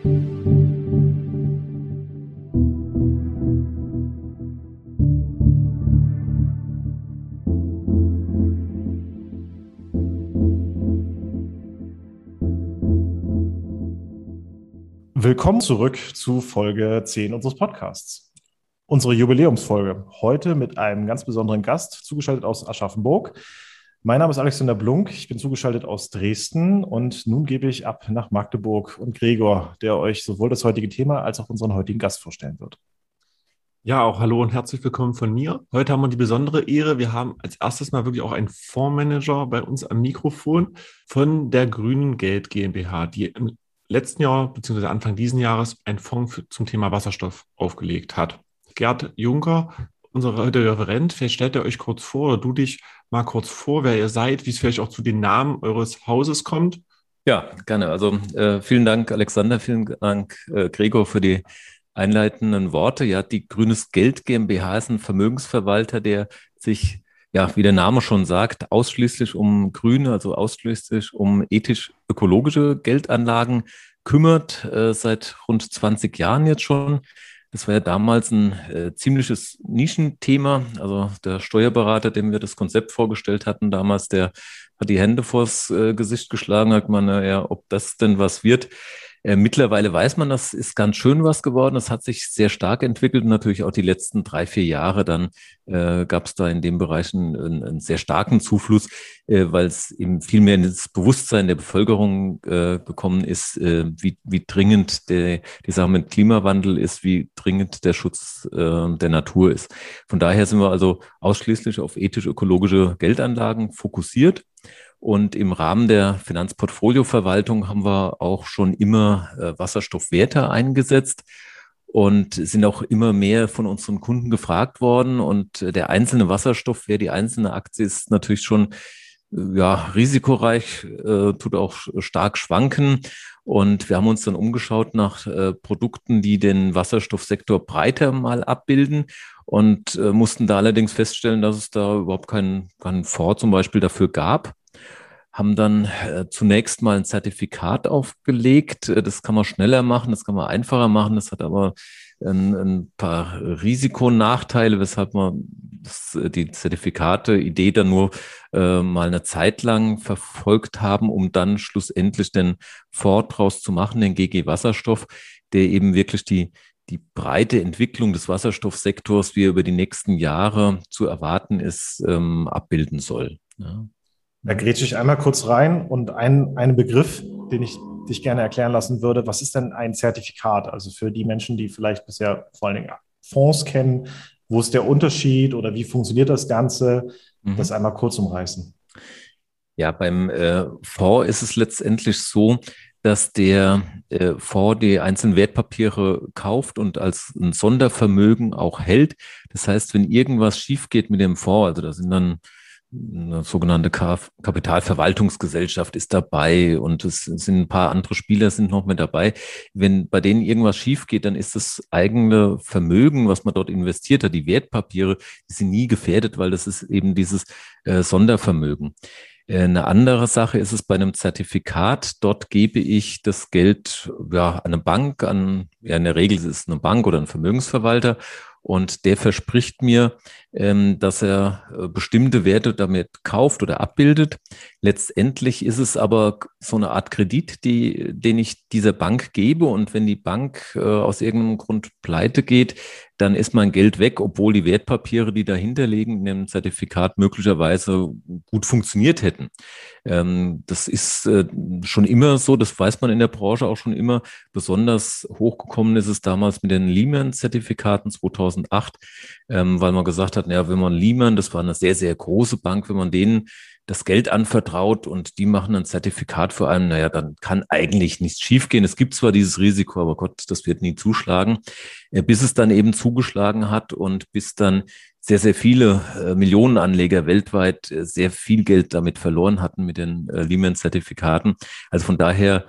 Willkommen zurück zu Folge 10 unseres Podcasts. Unsere Jubiläumsfolge. Heute mit einem ganz besonderen Gast, zugeschaltet aus Aschaffenburg. Mein Name ist Alexander Blunk, ich bin zugeschaltet aus Dresden und nun gebe ich ab nach Magdeburg und Gregor, der euch sowohl das heutige Thema als auch unseren heutigen Gast vorstellen wird. Ja, auch hallo und herzlich willkommen von mir. Heute haben wir die besondere Ehre, wir haben als erstes mal wirklich auch einen Fondsmanager bei uns am Mikrofon von der Grünen Geld GmbH, die im letzten Jahr bzw. Anfang diesen Jahres einen Fonds für, zum Thema Wasserstoff aufgelegt hat. Gerd Juncker, unser heutiger Referent, vielleicht stellt ihr euch kurz vor oder du dich mal kurz vor, wer ihr seid, wie es vielleicht auch zu den Namen eures Hauses kommt. Ja, gerne. Also äh, vielen Dank, Alexander, vielen Dank, äh, Gregor, für die einleitenden Worte. Ja, die Grünes Geld GmbH ist ein Vermögensverwalter, der sich ja, wie der Name schon sagt, ausschließlich um grüne, also ausschließlich um ethisch-ökologische Geldanlagen kümmert, äh, seit rund 20 Jahren jetzt schon. Das war ja damals ein äh, ziemliches Nischenthema. Also der Steuerberater, dem wir das Konzept vorgestellt hatten damals, der hat die Hände vors äh, Gesicht geschlagen, hat man, naja, ob das denn was wird. Äh, mittlerweile weiß man, das ist ganz schön was geworden. Das hat sich sehr stark entwickelt und natürlich auch die letzten drei, vier Jahre dann äh, gab es da in dem Bereich einen, einen sehr starken Zufluss, äh, weil es eben viel mehr ins Bewusstsein der Bevölkerung äh, gekommen ist, äh, wie, wie dringend der, die Sache mit Klimawandel ist, wie dringend der Schutz der Natur ist. Von daher sind wir also ausschließlich auf ethisch-ökologische Geldanlagen fokussiert. Und im Rahmen der Finanzportfolioverwaltung haben wir auch schon immer äh, Wasserstoffwerte eingesetzt und sind auch immer mehr von unseren Kunden gefragt worden. Und äh, der einzelne Wasserstoffwert, die einzelne Aktie ist natürlich schon äh, ja, risikoreich, äh, tut auch stark schwanken. Und wir haben uns dann umgeschaut nach äh, Produkten, die den Wasserstoffsektor breiter mal abbilden und äh, mussten da allerdings feststellen, dass es da überhaupt keinen, keinen Fonds zum Beispiel dafür gab haben dann äh, zunächst mal ein Zertifikat aufgelegt. Äh, das kann man schneller machen, das kann man einfacher machen. Das hat aber ein, ein paar Risikonachteile, weshalb man das, äh, die Zertifikate-Idee dann nur äh, mal eine Zeit lang verfolgt haben, um dann schlussendlich den Ford draus zu machen, den GG Wasserstoff, der eben wirklich die die breite Entwicklung des Wasserstoffsektors, wie er über die nächsten Jahre zu erwarten ist, ähm, abbilden soll. Ja. Da grätsche ich einmal kurz rein und ein, einen Begriff, den ich dich gerne erklären lassen würde. Was ist denn ein Zertifikat? Also für die Menschen, die vielleicht bisher vor allen Dingen Fonds kennen, wo ist der Unterschied oder wie funktioniert das Ganze? Mhm. Das einmal kurz umreißen. Ja, beim äh, Fonds ist es letztendlich so, dass der äh, Fonds die einzelnen Wertpapiere kauft und als ein Sondervermögen auch hält. Das heißt, wenn irgendwas schief geht mit dem Fonds, also da sind dann eine sogenannte Kapitalverwaltungsgesellschaft ist dabei und es sind ein paar andere Spieler sind noch mit dabei. Wenn bei denen irgendwas schief geht, dann ist das eigene Vermögen, was man dort investiert hat, die Wertpapiere, die sind nie gefährdet, weil das ist eben dieses äh, Sondervermögen. Äh, eine andere Sache ist es bei einem Zertifikat. Dort gebe ich das Geld ja, an eine Bank, an, ja, in der Regel ist es eine Bank oder ein Vermögensverwalter und der verspricht mir, ähm, dass er äh, bestimmte Werte damit kauft oder abbildet. Letztendlich ist es aber so eine Art Kredit, die, den ich dieser Bank gebe. Und wenn die Bank äh, aus irgendeinem Grund pleite geht, dann ist mein Geld weg, obwohl die Wertpapiere, die dahinter liegen, in dem Zertifikat möglicherweise gut funktioniert hätten. Ähm, das ist äh, schon immer so, das weiß man in der Branche auch schon immer. Besonders hochgekommen ist es damals mit den Lehman-Zertifikaten 2008, ähm, weil man gesagt hat, ja, wenn man Lehman, das war eine sehr, sehr große Bank, wenn man denen das Geld anvertraut und die machen ein Zertifikat für einen, naja, dann kann eigentlich nichts schiefgehen. Es gibt zwar dieses Risiko, aber Gott, das wird nie zuschlagen, äh, bis es dann eben zugeschlagen hat und bis dann sehr, sehr viele äh, Millionen Anleger weltweit äh, sehr viel Geld damit verloren hatten mit den Lehman-Zertifikaten. Also von daher,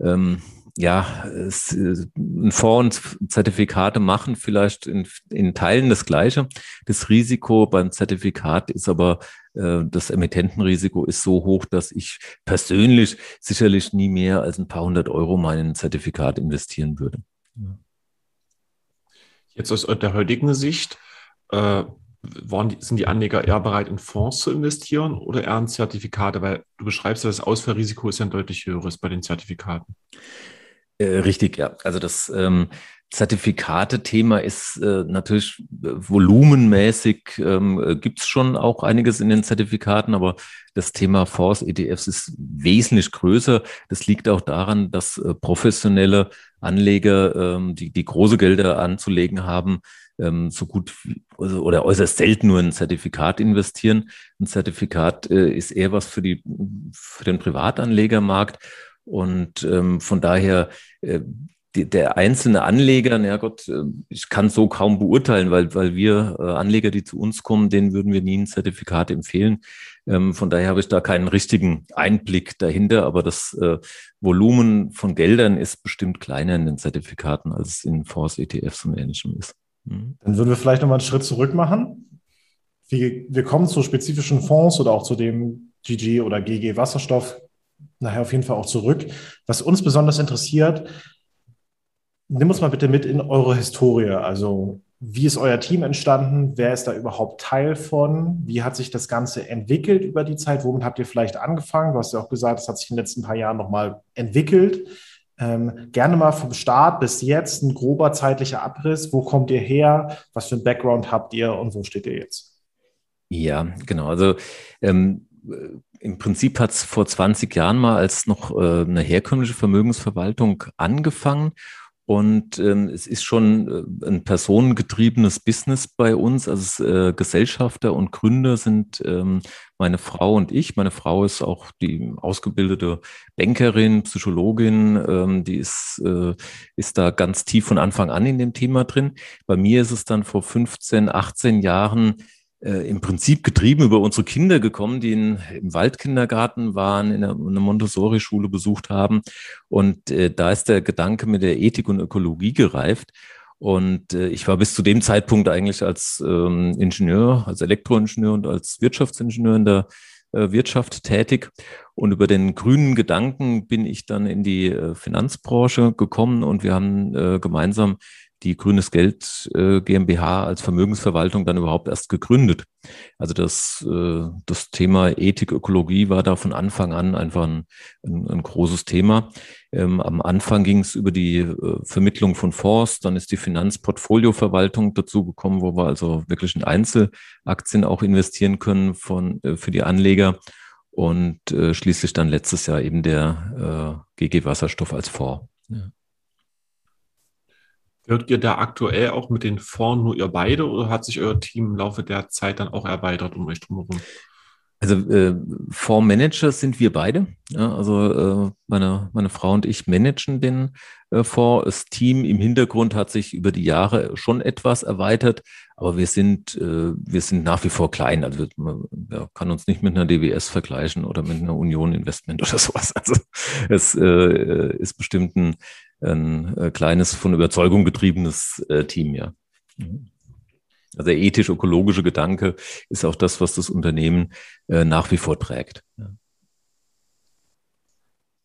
ähm, ja, es, ein Fonds und Zertifikate machen vielleicht in, in Teilen das Gleiche. Das Risiko beim Zertifikat ist aber das Emittentenrisiko ist so hoch, dass ich persönlich sicherlich nie mehr als ein paar hundert Euro meinen Zertifikat investieren würde. Jetzt aus der heutigen Sicht, äh, waren, sind die Anleger eher bereit, in Fonds zu investieren oder eher in Zertifikate? Weil du beschreibst, das Ausfallrisiko ist ja ein deutlich höheres bei den Zertifikaten. Äh, richtig, ja. Also das ähm, Zertifikate-Thema ist äh, natürlich äh, volumenmäßig, ähm, äh, gibt es schon auch einiges in den Zertifikaten, aber das Thema Fonds, ETFs ist wesentlich größer. Das liegt auch daran, dass äh, professionelle Anleger, ähm, die, die große Gelder anzulegen haben, ähm, so gut also, oder äußerst selten nur ein Zertifikat investieren. Ein Zertifikat äh, ist eher was für, die, für den Privatanlegermarkt. Und ähm, von daher, äh, die, der einzelne Anleger, na Gott, äh, ich kann so kaum beurteilen, weil, weil wir äh, Anleger, die zu uns kommen, denen würden wir nie ein Zertifikat empfehlen. Ähm, von daher habe ich da keinen richtigen Einblick dahinter, aber das äh, Volumen von Geldern ist bestimmt kleiner in den Zertifikaten, als es in Fonds, ETFs und Ähnlichem ist. Mhm. Dann würden wir vielleicht nochmal einen Schritt zurück machen. Wir, wir kommen zu spezifischen Fonds oder auch zu dem GG oder GG Wasserstoff nachher auf jeden Fall auch zurück. Was uns besonders interessiert, nimm uns mal bitte mit in eure Historie. Also wie ist euer Team entstanden? Wer ist da überhaupt Teil von? Wie hat sich das Ganze entwickelt über die Zeit? Womit habt ihr vielleicht angefangen? Du hast ja auch gesagt, es hat sich in den letzten paar Jahren nochmal entwickelt. Ähm, gerne mal vom Start bis jetzt ein grober zeitlicher Abriss. Wo kommt ihr her? Was für ein Background habt ihr und wo steht ihr jetzt? Ja, genau. Also ähm, im Prinzip hat es vor 20 Jahren mal als noch äh, eine herkömmliche Vermögensverwaltung angefangen und ähm, es ist schon äh, ein personengetriebenes Business bei uns. Also äh, Gesellschafter und Gründer sind ähm, meine Frau und ich. Meine Frau ist auch die ausgebildete Bankerin, Psychologin. Ähm, die ist, äh, ist da ganz tief von Anfang an in dem Thema drin. Bei mir ist es dann vor 15, 18 Jahren äh, im Prinzip getrieben über unsere Kinder gekommen, die in, im Waldkindergarten waren, in einer, Montessori-Schule besucht haben. Und äh, da ist der Gedanke mit der Ethik und Ökologie gereift. Und äh, ich war bis zu dem Zeitpunkt eigentlich als ähm, Ingenieur, als Elektroingenieur und als Wirtschaftsingenieur in der äh, Wirtschaft tätig. Und über den grünen Gedanken bin ich dann in die äh, Finanzbranche gekommen und wir haben äh, gemeinsam die Grünes Geld äh, GmbH als Vermögensverwaltung dann überhaupt erst gegründet. Also das, äh, das Thema Ethik, Ökologie war da von Anfang an einfach ein, ein, ein großes Thema. Ähm, am Anfang ging es über die äh, Vermittlung von Fonds, dann ist die Finanzportfolioverwaltung dazu gekommen, wo wir also wirklich in Einzelaktien auch investieren können von, äh, für die Anleger. Und äh, schließlich dann letztes Jahr eben der äh, GG Wasserstoff als Fonds. Ja. Hört ihr da aktuell auch mit den Fonds nur ihr beide oder hat sich euer Team im Laufe der Zeit dann auch erweitert um euch drumherum? Also äh, Fondsmanager sind wir beide. Ja, also äh, meine, meine Frau und ich managen den äh, Fonds. Das Team im Hintergrund hat sich über die Jahre schon etwas erweitert, aber wir sind, äh, wir sind nach wie vor klein. Also man ja, kann uns nicht mit einer DWS vergleichen oder mit einer Union Investment oder sowas. Also es äh, ist bestimmt ein ein äh, kleines, von Überzeugung getriebenes äh, Team, ja. Mhm. Also der ethisch-ökologische Gedanke ist auch das, was das Unternehmen äh, nach wie vor trägt. Ja.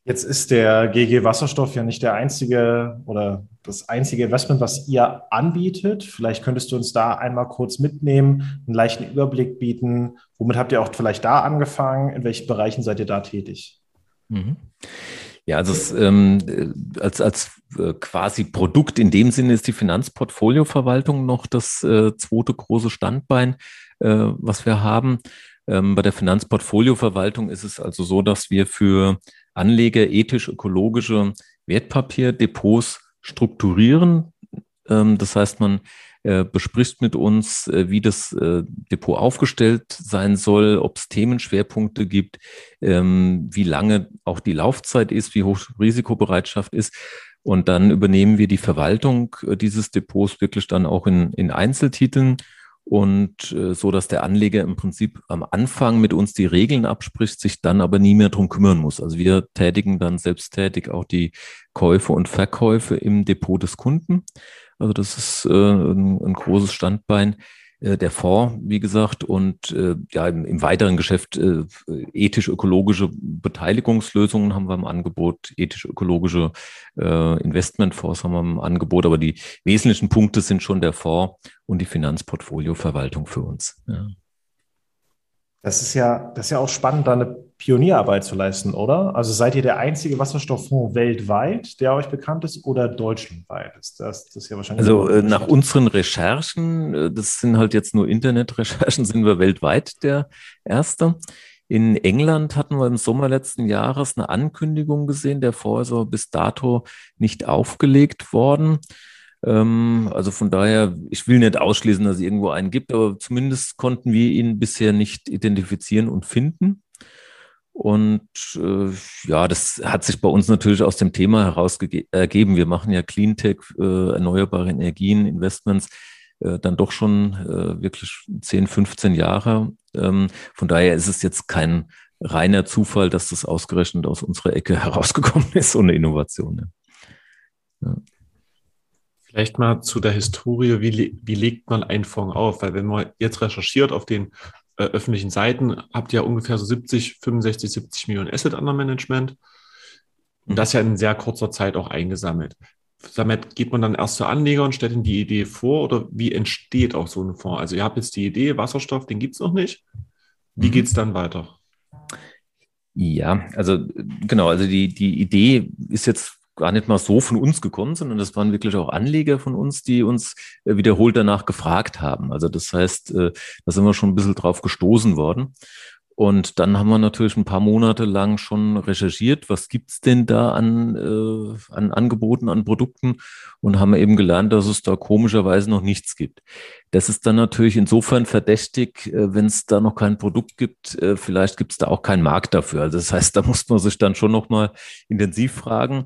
Jetzt ist der GG Wasserstoff ja nicht der einzige oder das einzige Investment, was ihr anbietet. Vielleicht könntest du uns da einmal kurz mitnehmen, einen leichten Überblick bieten. Womit habt ihr auch vielleicht da angefangen? In welchen Bereichen seid ihr da tätig? Mhm. Ja, also es, ähm, als, als äh, quasi Produkt in dem Sinne ist die Finanzportfolioverwaltung noch das äh, zweite große Standbein, äh, was wir haben. Ähm, bei der Finanzportfolioverwaltung ist es also so, dass wir für Anleger ethisch-ökologische Wertpapierdepots strukturieren. Ähm, das heißt, man äh, bespricht mit uns, äh, wie das äh, Depot aufgestellt sein soll, ob es Themenschwerpunkte gibt, ähm, wie lange auch die Laufzeit ist, wie hoch Risikobereitschaft ist. Und dann übernehmen wir die Verwaltung dieses Depots wirklich dann auch in, in Einzeltiteln und äh, so, dass der Anleger im Prinzip am Anfang mit uns die Regeln abspricht, sich dann aber nie mehr drum kümmern muss. Also wir tätigen dann selbsttätig auch die Käufe und Verkäufe im Depot des Kunden. Also das ist äh, ein, ein, großes Standbein. äh, der Fonds, wie gesagt, und äh, ja, im, im weiteren Geschäft äh, ethisch-ökologische Beteiligungslösungen haben wir im Angebot, ethisch-ökologische äh, Investmentfonds haben wir im Angebot, aber die wesentlichen Punkte sind schon der Fonds und die Finanzportfolioverwaltung für uns. Ja. Das ist ja, das ist ja auch spannend, da eine Pionierarbeit zu leisten, oder? Also seid ihr der einzige Wasserstofffonds weltweit, der euch bekannt ist, oder deutschlandweit? Ist das, das ist ja wahrscheinlich. Also äh, nach unseren Recherchen, äh, das sind halt jetzt nur Internetrecherchen, sind wir weltweit der Erste. In England hatten wir im Sommer letzten Jahres eine Ankündigung gesehen, der Fonds ist bis dato nicht aufgelegt worden. Ähm, also von daher, ich will nicht ausschließen, dass es irgendwo einen gibt, aber zumindest konnten wir ihn bisher nicht identifizieren und finden. Und äh, ja, das hat sich bei uns natürlich aus dem Thema heraus ergeben. Wir machen ja Cleantech, äh, erneuerbare Energien, Investments, äh, dann doch schon äh, wirklich 10, 15 Jahre. Ähm, von daher ist es jetzt kein reiner Zufall, dass das ausgerechnet aus unserer Ecke herausgekommen ist, so eine Innovation. Ja. Ja. Vielleicht mal zu der Historie, wie, wie legt man einen Fonds auf? Weil wenn man jetzt recherchiert auf den äh, öffentlichen Seiten, habt ihr ja ungefähr so 70, 65, 70 Millionen Asset under Management. Und das ja in sehr kurzer Zeit auch eingesammelt. Damit geht man dann erst zu Anleger und stellt ihnen die Idee vor oder wie entsteht auch so ein Fonds? Also ihr habt jetzt die Idee, Wasserstoff, den gibt es noch nicht. Wie mhm. geht es dann weiter? Ja, also genau, also die, die Idee ist jetzt gar nicht mal so von uns gekommen, sondern das waren wirklich auch Anleger von uns, die uns äh, wiederholt danach gefragt haben. Also das heißt, äh, da sind wir schon ein bisschen drauf gestoßen worden. Und dann haben wir natürlich ein paar Monate lang schon recherchiert, was gibt's denn da an, äh, an Angeboten, an Produkten und haben eben gelernt, dass es da komischerweise noch nichts gibt. Das ist dann natürlich insofern verdächtig, äh, wenn es da noch kein Produkt gibt, äh, vielleicht gibt's da auch keinen Markt dafür. Also das heißt, da muss man sich dann schon nochmal intensiv fragen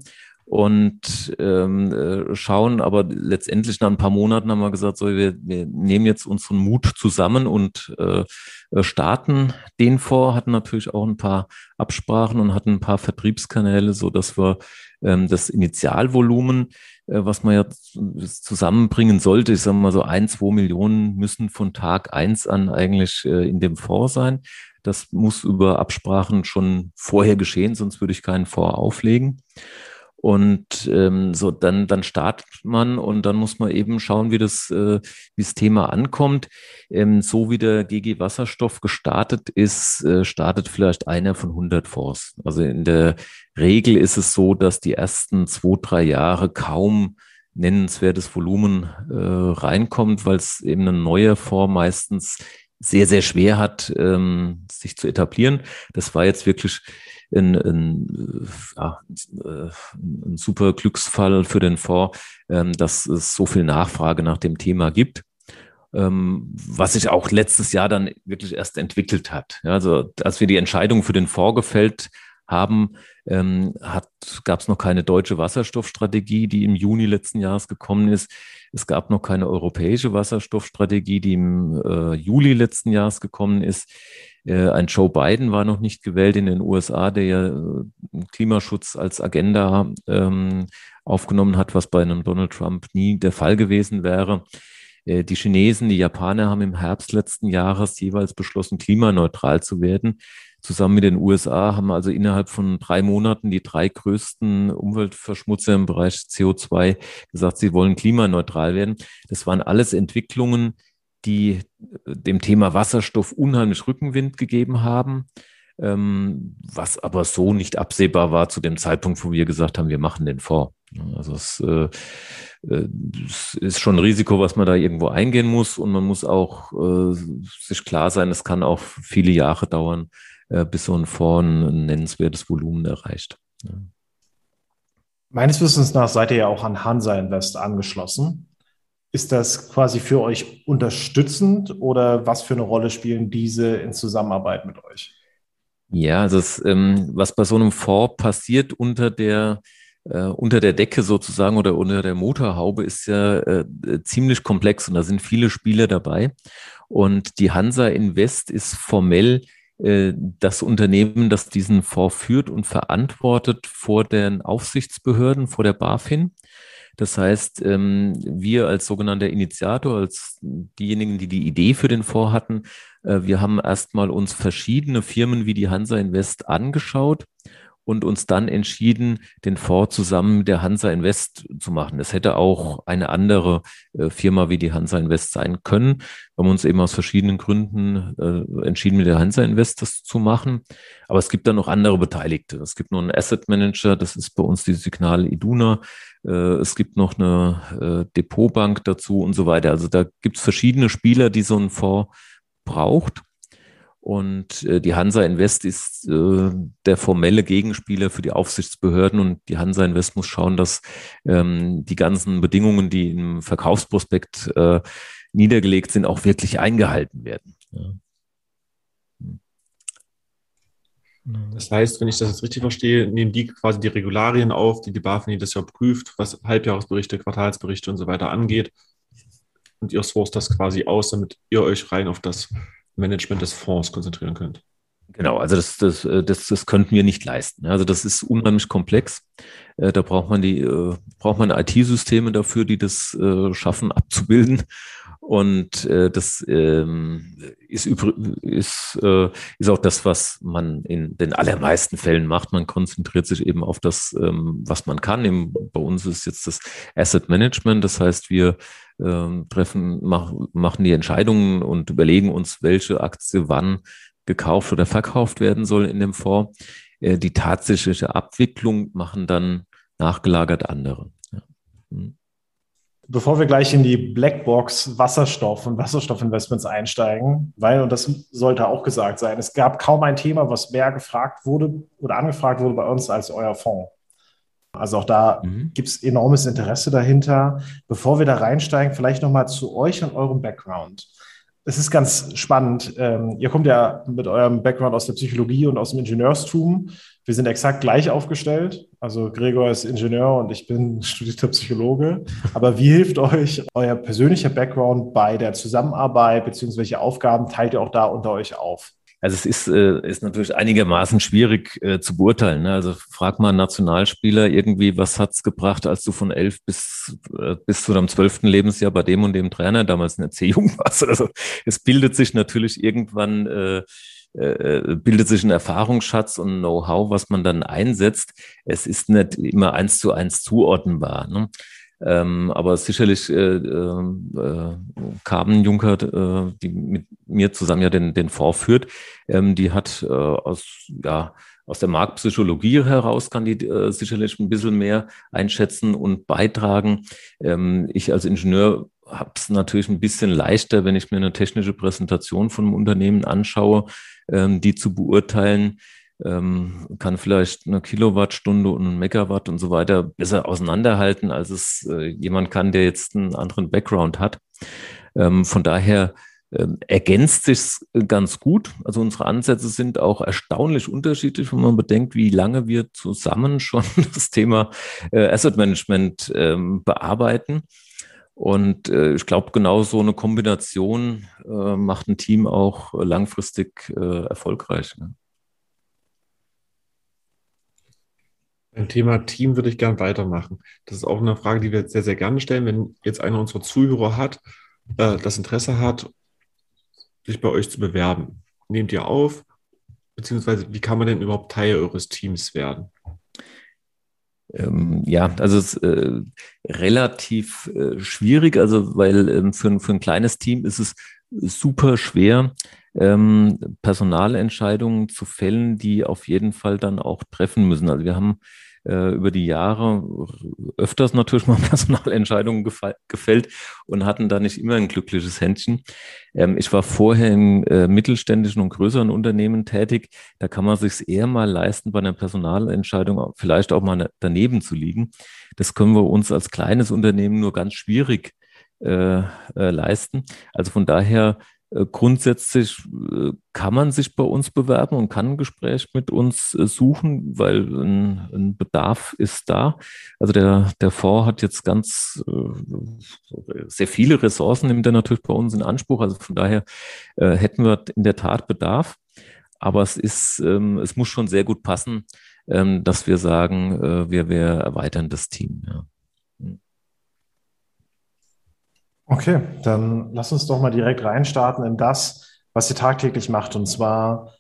und ähm, äh, schauen. Aber letztendlich nach ein paar Monaten haben wir gesagt, so, wir, wir nehmen jetzt unseren Mut zusammen und äh, äh, starten den vor, hatten natürlich auch ein paar Absprachen und hatten ein paar Vertriebskanäle, so dass wir ähm, das Initialvolumen, äh, was man ja zusammenbringen sollte, ich sage mal so ein, zwei Millionen müssen von Tag eins an eigentlich äh, in dem Fonds sein. Das muss über Absprachen schon vorher geschehen, sonst würde ich keinen Fonds auflegen. Und ähm, so, dann, dann startet man und dann muss man eben schauen, wie das, äh, wie das Thema ankommt. Ähm, so wie der GG Wasserstoff gestartet ist, äh, startet vielleicht einer von 100 Fonds. Also in der Regel ist es so, dass die ersten zwei, drei Jahre kaum nennenswertes Volumen äh, reinkommt, weil es eben ein neuer Fonds meistens sehr, sehr schwer hat, ähm, sich zu etablieren. Das war jetzt wirklich ein, ein, ja, ein super Glücksfall für den Fonds, ähm, dass es so viel Nachfrage nach dem Thema gibt. Ähm, was sich auch letztes Jahr dann wirklich erst entwickelt hat. Also als wir die Entscheidung für den Fonds gefällt haben, ähm, gab es noch keine deutsche Wasserstoffstrategie, die im Juni letzten Jahres gekommen ist. Es gab noch keine europäische Wasserstoffstrategie, die im äh, Juli letzten Jahres gekommen ist. Äh, ein Joe Biden war noch nicht gewählt in den USA, der ja äh, Klimaschutz als Agenda ähm, aufgenommen hat, was bei einem Donald Trump nie der Fall gewesen wäre. Äh, die Chinesen, die Japaner haben im Herbst letzten Jahres jeweils beschlossen, klimaneutral zu werden. Zusammen mit den USA haben also innerhalb von drei Monaten die drei größten Umweltverschmutzer im Bereich CO2 gesagt, sie wollen klimaneutral werden. Das waren alles Entwicklungen, die dem Thema Wasserstoff unheimlich Rückenwind gegeben haben, ähm, was aber so nicht absehbar war zu dem Zeitpunkt, wo wir gesagt haben, wir machen den vor. Also es, äh, äh, es ist schon ein Risiko, was man da irgendwo eingehen muss und man muss auch äh, sich klar sein, es kann auch viele Jahre dauern, äh, bis so ein Fonds ein nennenswertes Volumen erreicht. Ja. Meines Wissens nach seid ihr ja auch an Hansa Invest angeschlossen. Ist das quasi für euch unterstützend oder was für eine Rolle spielen diese in Zusammenarbeit mit euch? Ja, also ähm, was bei so einem Fonds passiert unter der äh, unter der Decke sozusagen oder unter der Motorhaube ist ja äh, ziemlich komplex und da sind viele Spieler dabei. Und die Hansa Invest ist formell äh, das Unternehmen, das diesen Fonds führt und verantwortet vor den Aufsichtsbehörden, vor der BaFin. Das heißt, ähm, wir als sogenannter Initiator, als diejenigen, die die Idee für den Fonds hatten, äh, wir haben erstmal uns verschiedene Firmen wie die Hansa Invest angeschaut und uns dann entschieden, den Fonds zusammen mit der Hansa Invest zu machen. Es hätte auch eine andere äh, Firma wie die Hansa Invest sein können. Wir haben uns eben aus verschiedenen Gründen äh, entschieden, mit der Hansa Invest das zu machen. Aber es gibt dann noch andere Beteiligte. Es gibt noch einen Asset Manager, das ist bei uns die Signal Iduna. Äh, es gibt noch eine Depotbank dazu und so weiter. Also da gibt es verschiedene Spieler, die so einen Fonds braucht. Und äh, die Hansa Invest ist äh, der formelle Gegenspieler für die Aufsichtsbehörden und die Hansa Invest muss schauen, dass ähm, die ganzen Bedingungen, die im Verkaufsprospekt äh, niedergelegt sind, auch wirklich eingehalten werden. Ja. Das heißt, wenn ich das jetzt richtig verstehe, nehmen die quasi die Regularien auf, die die BaFin das Jahr prüft, was Halbjahresberichte, Quartalsberichte und so weiter angeht. Und ihr sourced das quasi aus, damit ihr euch rein auf das Management des Fonds konzentrieren könnt. Genau, also das, das, äh, das, das könnten wir nicht leisten. Also das ist unheimlich komplex. Äh, da braucht man die, äh, braucht man IT-Systeme dafür, die das schaffen abzubilden. Und das ähm, ist, ist, ist auch das, was man in den allermeisten Fällen macht. Man konzentriert sich eben auf das, ähm, was man kann. bei uns ist jetzt das Asset Management. Das heißt, wir ähm, treffen, mach, machen die Entscheidungen und überlegen uns, welche Aktie wann gekauft oder verkauft werden soll in dem Fonds. Äh, die tatsächliche Abwicklung machen dann nachgelagert andere. Ja. Hm. Bevor wir gleich in die Blackbox Wasserstoff und Wasserstoffinvestments einsteigen, weil, und das sollte auch gesagt sein, es gab kaum ein Thema, was mehr gefragt wurde oder angefragt wurde bei uns als euer Fonds. Also auch da mhm. gibt es enormes Interesse dahinter. Bevor wir da reinsteigen, vielleicht nochmal zu euch und eurem Background. Es ist ganz spannend. Ähm, ihr kommt ja mit eurem Background aus der Psychologie und aus dem Ingenieurstum. Wir sind exakt gleich aufgestellt. Also Gregor ist Ingenieur und ich bin studierter Psychologe. Aber wie hilft euch euer persönlicher Background bei der Zusammenarbeit, beziehungsweise Aufgaben teilt ihr auch da unter euch auf? Also es ist, äh, ist natürlich einigermaßen schwierig äh, zu beurteilen. Ne? Also frag mal einen Nationalspieler irgendwie, was hat's gebracht, als du von elf bis, äh, bis zu deinem zwölften Lebensjahr bei dem und dem Trainer damals in der C-Jugend warst. Also es bildet sich natürlich irgendwann, äh, äh, bildet sich ein Erfahrungsschatz und Know-how, was man dann einsetzt. Es ist nicht immer eins zu eins zuordnenbar. Ne? Ähm, aber sicherlich äh, äh, Carmen Juncker, äh, die mit mir zusammen ja den, den Fonds führt, ähm, die hat äh, aus, ja, aus der Marktpsychologie heraus kann die äh, sicherlich ein bisschen mehr einschätzen und beitragen. Ähm, ich als Ingenieur habe es natürlich ein bisschen leichter, wenn ich mir eine technische Präsentation von einem Unternehmen anschaue, ähm, die zu beurteilen ähm, kann vielleicht eine Kilowattstunde und ein Megawatt und so weiter besser auseinanderhalten, als es äh, jemand kann, der jetzt einen anderen Background hat. Ähm, von daher ähm, ergänzt sich ganz gut. Also unsere Ansätze sind auch erstaunlich unterschiedlich, wenn man bedenkt, wie lange wir zusammen schon das Thema äh, Asset Management ähm, bearbeiten. Und äh, ich glaube, genau so eine Kombination äh, macht ein Team auch langfristig erfolgreich. Beim Thema Team würde ich gern weitermachen. Das ist auch eine Frage, die wir sehr, sehr gerne stellen. Wenn jetzt einer unserer Zuhörer hat, äh, das Interesse hat, sich bei euch zu bewerben, nehmt ihr auf? Beziehungsweise, wie kann man denn überhaupt Teil eures Teams werden? Ähm, ja, also es ist äh, relativ äh, schwierig, also weil ähm, für, für ein kleines Team ist es super schwer, ähm, Personalentscheidungen zu fällen, die auf jeden Fall dann auch treffen müssen. Also wir haben äh, über die Jahre öfters natürlich mal Personalentscheidungen gefällt und hatten da nicht immer ein glückliches Händchen. Ähm, ich war vorher in äh, mittelständischen und größeren Unternehmen tätig. Da kann man sich eher mal leisten, bei einer Personalentscheidung vielleicht auch mal daneben zu liegen. Das können wir uns als kleines Unternehmen nur ganz schwierig äh, äh, leisten. Also von daher grundsätzlich äh, kann man sich bei uns bewerben und kann ein Gespräch mit uns äh, suchen, weil ein, ein Bedarf ist da. Also der, der Fonds hat jetzt ganz sehr viele Ressourcen, nimmt er natürlich bei uns in Anspruch. Also von daher hätten wir in der Tat Bedarf. Aber es ist, ähm, es muss schon sehr gut passen, ähm, dass wir sagen, wir, wir erweitern das Team. Ja. Okay, dann lass uns doch mal direkt reinstarten in das, was ihr tagtäglich macht, und zwar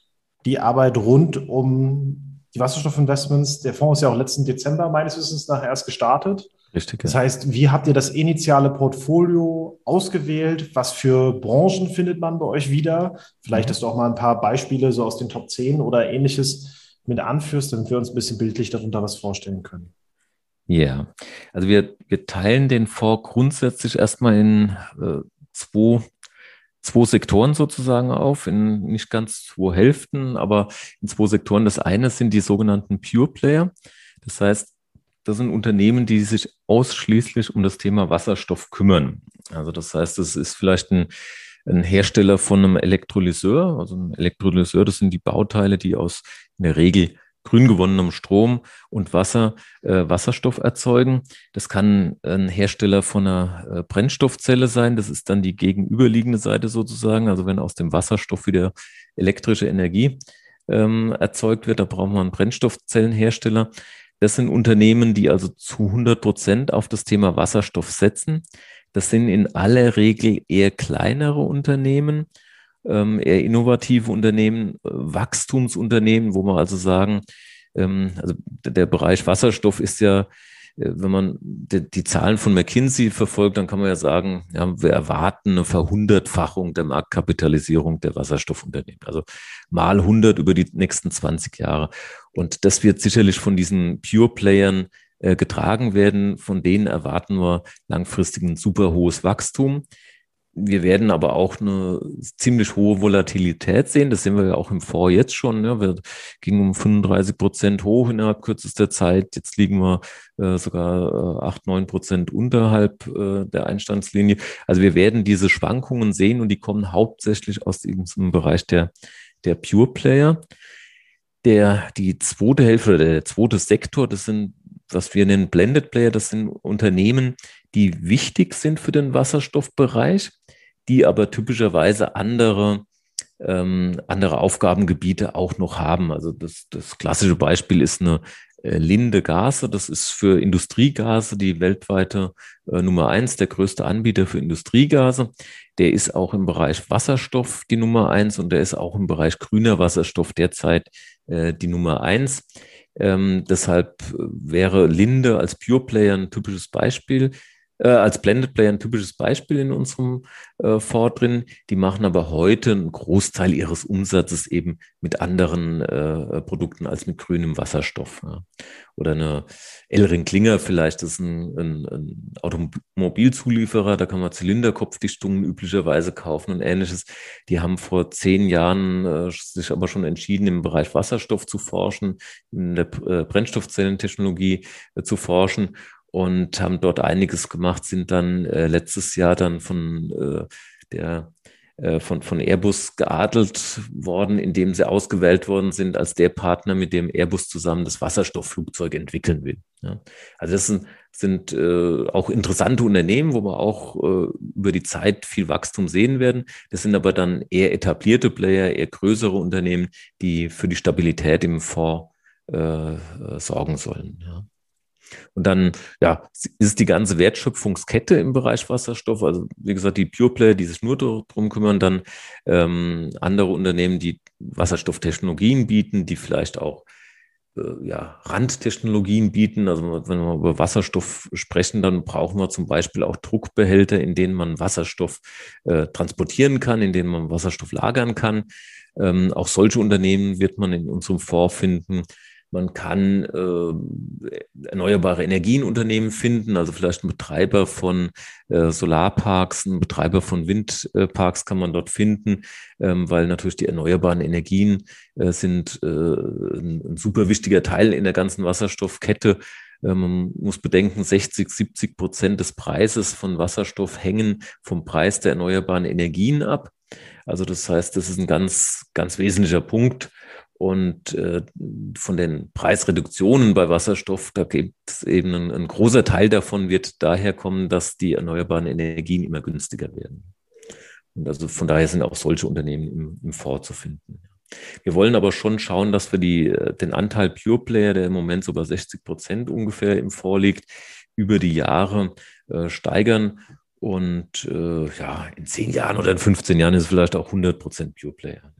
die Arbeit rund um die Wasserstoffinvestments. Der Fonds ist ja auch letzten Dezember meines Wissens nach erst gestartet. Richtig. Das heißt, wie habt ihr das initiale Portfolio ausgewählt? Was für Branchen findet man bei euch wieder? Vielleicht, dass du auch mal ein paar Beispiele so aus den Top 10 oder ähnliches mit anführst, damit wir uns ein bisschen bildlich darunter was vorstellen können. Ja, also wir, wir teilen den Fonds grundsätzlich erstmal in äh, zwei, zwei Sektoren sozusagen auf, in nicht ganz zwei Hälften, aber in zwei Sektoren. Das eine sind die sogenannten Pure Player. Das heißt, das sind Unternehmen, die sich ausschließlich um das Thema Wasserstoff kümmern. Also das heißt, es ist vielleicht ein, ein Hersteller von einem Elektrolyseur. Also ein Elektrolyseur, das sind die Bauteile, die aus in der Regel grün gewonnenem Strom und Wasser äh, Wasserstoff erzeugen. Das kann ein Hersteller von einer äh, Brennstoffzelle sein. Das ist dann die gegenüberliegende Seite sozusagen. Also wenn aus dem Wasserstoff wieder elektrische Energie ähm, erzeugt wird, da braucht man einen Brennstoffzellenhersteller. Das sind Unternehmen, die also zu 100 Prozent auf das Thema Wasserstoff setzen. Das sind in aller Regel eher kleinere Unternehmen ähm, eher innovative Unternehmen, äh, Wachstumsunternehmen, wo man also sagen, ähm, also der Bereich Wasserstoff ist ja, äh, wenn man die, die, Zahlen von McKinsey verfolgt, dann kann man ja sagen, ja, wir erwarten eine Verhundertfachung der Marktkapitalisierung der Wasserstoffunternehmen. Also mal 100 über die nächsten 20 Jahre. Und das wird sicherlich von diesen Pure-Playern äh, getragen werden. Von denen erwarten wir langfristig ein super hohes Wachstum. Wir werden aber auch eine ziemlich hohe Volatilität sehen. Das sehen wir ja auch im Vor jetzt schon. Ne? Wir gingen um 35 Prozent hoch innerhalb kürzester Zeit. Jetzt liegen wir äh, sogar äh, 8, 9 Prozent unterhalb äh, der Einstandslinie. Also wir werden diese Schwankungen sehen und die kommen hauptsächlich aus diesem Bereich der, der Pure Player. Der, die zweite Hälfte der zweite Sektor, das sind, was wir nennen Blended Player, das sind Unternehmen, die wichtig sind für den Wasserstoffbereich, die aber typischerweise andere ähm, andere Aufgabengebiete auch noch haben. Also das, das klassische Beispiel ist eine äh, Linde Gase. Das ist für Industriegase die weltweite äh, Nummer eins, der größte Anbieter für Industriegase. Der ist auch im Bereich Wasserstoff die Nummer eins und der ist auch im Bereich grüner Wasserstoff derzeit äh, die Nummer eins. Ähm, deshalb äh, wäre Linde als Pure Player ein typisches Beispiel äh, als Blended Player ein typisches Beispiel in unserem äh, Fonds drin. Die machen aber heute einen Großteil ihres Umsatzes eben mit anderen äh, Produkten als mit grünem Wasserstoff. Ja. Oder eine Elring Klinger vielleicht, das ist ein, ein, ein Automobilzulieferer, da kann man Zylinderkopfdichtungen üblicherweise kaufen und ähnliches. Die haben vor zehn Jahren äh, sich aber schon entschieden, im Bereich Wasserstoff zu forschen, in der äh, Brennstoffzellentechnologie äh, zu forschen und haben dort einiges gemacht, sind dann äh, letztes Jahr dann von äh, der äh, von, von Airbus geadelt worden, indem sie ausgewählt worden sind als der Partner, mit dem Airbus zusammen das Wasserstoffflugzeug entwickeln will. Ja. Also das sind, sind äh, auch interessante Unternehmen, wo wir auch äh, über die Zeit viel Wachstum sehen werden. Das sind aber dann eher etablierte Player, eher größere Unternehmen, die für die Stabilität im Fonds äh, sorgen sollen. Ja. Und dann, ja, ist die ganze Wertschöpfungskette im Bereich Wasserstoff, also wie gesagt, die Pure Player, die sich nur darum kümmern, dann ähm, andere Unternehmen, die Wasserstofftechnologien bieten, die vielleicht auch äh, ja, Randtechnologien bieten. Also wenn wir über Wasserstoff sprechen, dann brauchen wir zum Beispiel auch Druckbehälter, in denen man Wasserstoff äh, transportieren kann, in denen man Wasserstoff lagern kann. Ähm, auch solche Unternehmen wird man in unserem Fonds finden. Man kann äh, erneuerbare Energienunternehmen finden, also vielleicht ein Betreiber von äh, Solarparks, ein Betreiber von Windparks kann man dort finden, ähm, weil natürlich die erneuerbaren Energien äh, sind äh, ein, super wichtiger Teil in der ganzen Wasserstoffkette. Äh, man muss bedenken, 60, 70 Prozent des Preises von Wasserstoff hängen vom Preis der erneuerbaren Energien ab. Also das heißt, das ist ein ganz, ganz wesentlicher Punkt. Und äh, von den Preisreduktionen bei Wasserstoff, da gibt es eben ein, ein, großer Teil davon wird daher kommen, dass die erneuerbaren Energien immer günstiger werden. Und also von daher sind auch solche Unternehmen im, im Fonds zu finden. Wir wollen aber schon schauen, dass wir die, äh, den Anteil Pure Player, der im Moment so bei 60 Prozent ungefähr im Fonds liegt, über die Jahre äh, steigern Und äh, ja, in zehn Jahren oder in 15 Jahren ist es vielleicht auch 100% Pure Player.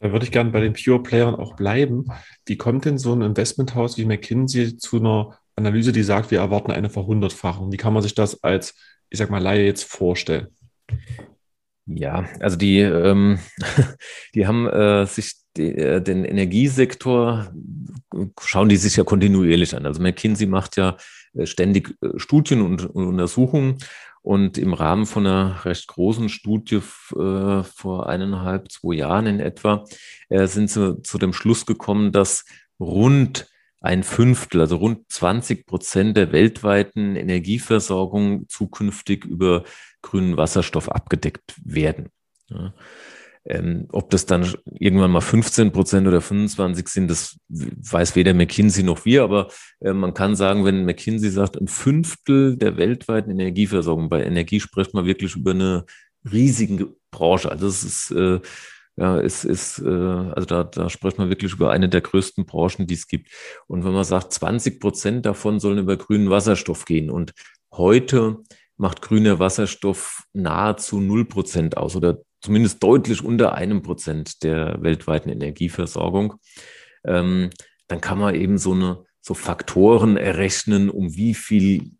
Da würde ich gerne bei den Pure Playern auch bleiben. Wie kommt denn so ein Investmenthaus wie McKinsey zu einer Analyse, die sagt, wir erwarten eine Verhundertfachung? Wie kann man sich das als, ich sag mal, Laie jetzt vorstellen? Ja, also die, ähm, die haben äh, sich die, äh, den Energiesektor, schauen die sich ja kontinuierlich an. Also McKinsey macht ja äh, ständig äh, Studien und, und Untersuchungen und im Rahmen von einer recht großen Studie äh, vor eineinhalb, zwei Jahren in etwa, äh, sind sie zu dem Schluss gekommen, dass rund ein Fünftel, also rund 20 Prozent der weltweiten Energieversorgung zukünftig über grünen Wasserstoff abgedeckt werden. Ja. Ähm, ob das dann irgendwann mal 15 Prozent oder 25 sind, das weiß weder McKinsey noch wir, aber äh, man kann sagen, wenn McKinsey sagt, ein Fünftel der weltweiten Energieversorgung, bei Energie spricht man wirklich über eine riesige Branche. Also es ist, äh, ja, es ist, äh, also da, da spricht man wirklich über eine der größten Branchen, die es gibt. Und wenn man sagt, 20 Prozent davon sollen über grünen Wasserstoff gehen und heute macht grüner Wasserstoff nahezu null Prozent aus oder zumindest deutlich unter einem Prozent der weltweiten Energieversorgung, ähm, dann kann man eben so eine so Faktoren errechnen, um wie viel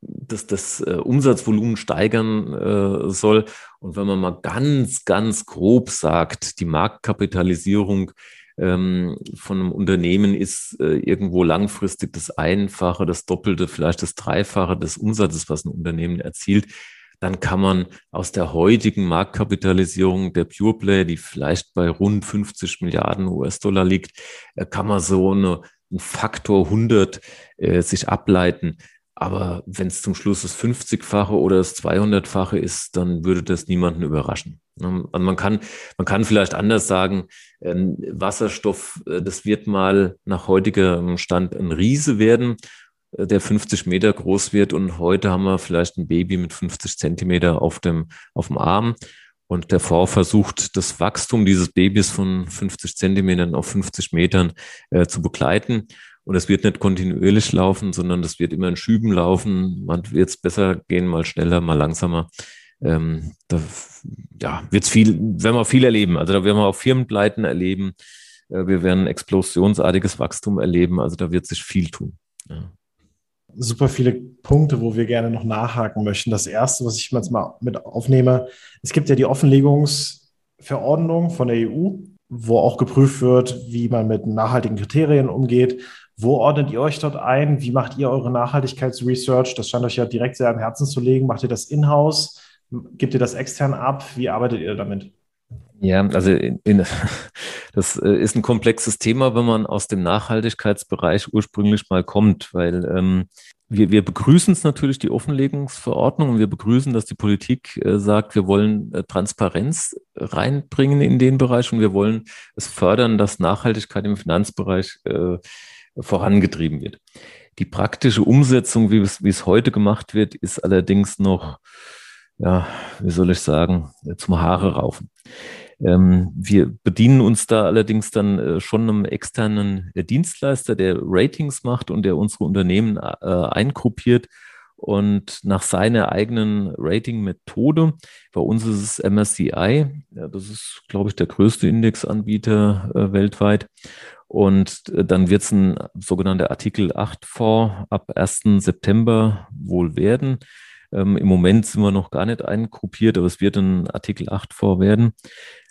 das, das äh, Umsatzvolumen steigern äh, soll. Und wenn man mal ganz, ganz grob sagt, die Marktkapitalisierung ähm, von einem Unternehmen ist äh, irgendwo langfristig das Einfache, das Doppelte, vielleicht das Dreifache des Umsatzes, was ein Unternehmen erzielt, dann kann man aus der heutigen Marktkapitalisierung der Pureplay, die vielleicht bei rund 50 Milliarden US-Dollar liegt, äh, kann man so eine, einen Faktor 100 äh, sich ableiten. Aber wenn es zum Schluss das 50-fache oder das 200-fache ist, dann würde das niemanden überraschen. Ne? Also man kann, man kann vielleicht anders sagen, ähm, Wasserstoff, äh, das wird mal nach heutigem Stand ein Riese werden der 50 Meter groß wird und heute haben wir vielleicht ein Baby mit 50 Zentimeter auf dem, auf dem Arm und der Fonds versucht, das Wachstum dieses Babys von 50 Zentimetern auf 50 Metern äh, zu begleiten. Und es wird nicht kontinuierlich laufen, sondern das wird immer in Schüben laufen. Man wird es besser gehen, mal schneller, mal langsamer. Ähm, da ja, wird's viel, werden wir viel erleben. Also da werden wir auch Firmenpleiten erleben. Äh, wir werden explosionsartiges Wachstum erleben. Also da wird sich viel tun. Ja super viele Punkte, wo wir gerne noch nachhaken möchten. Das erste, was ich jetzt mal mit aufnehme, es gibt ja die Offenlegungsverordnung von der EU, wo auch geprüft wird, wie man mit nachhaltigen Kriterien umgeht. Wo ordnet ihr euch dort ein? Wie macht ihr eure Nachhaltigkeitsresearch? Das scheint euch ja direkt sehr am Herzen zu legen. Macht ihr das in-house? Gebt ihr das extern ab? Wie arbeitet ihr damit? Ja, also in, in, das äh, ist ein komplexes Thema, wenn man aus dem Nachhaltigkeitsbereich ursprünglich mal kommt, weil ähm, wir, wir begrüßen es natürlich, die Offenlegungsverordnung, und wir begrüßen, dass die Politik äh, sagt, wir wollen äh, Transparenz reinbringen in den Bereich und wir wollen es fördern, dass Nachhaltigkeit im Finanzbereich äh, vorangetrieben wird. Die praktische Umsetzung, wie es, wie es heute gemacht wird, ist allerdings noch, ja, wie soll ich sagen, zum Haare raufen. Ähm, wir bedienen uns da allerdings dann äh, schon einem externen äh, Dienstleister, der Ratings macht und der unsere Unternehmen äh, eingruppiert und nach seiner eigenen Rating-Methode. Bei uns ist es MSCI, ja, das ist, glaube ich, der größte Indexanbieter äh, weltweit. Und äh, dann wird es ein sogenannter Artikel 8 Fonds ab 1. September wohl werden. Ähm, Im Moment sind wir noch gar nicht eingruppiert, aber es wird ein Artikel 8 Fonds werden.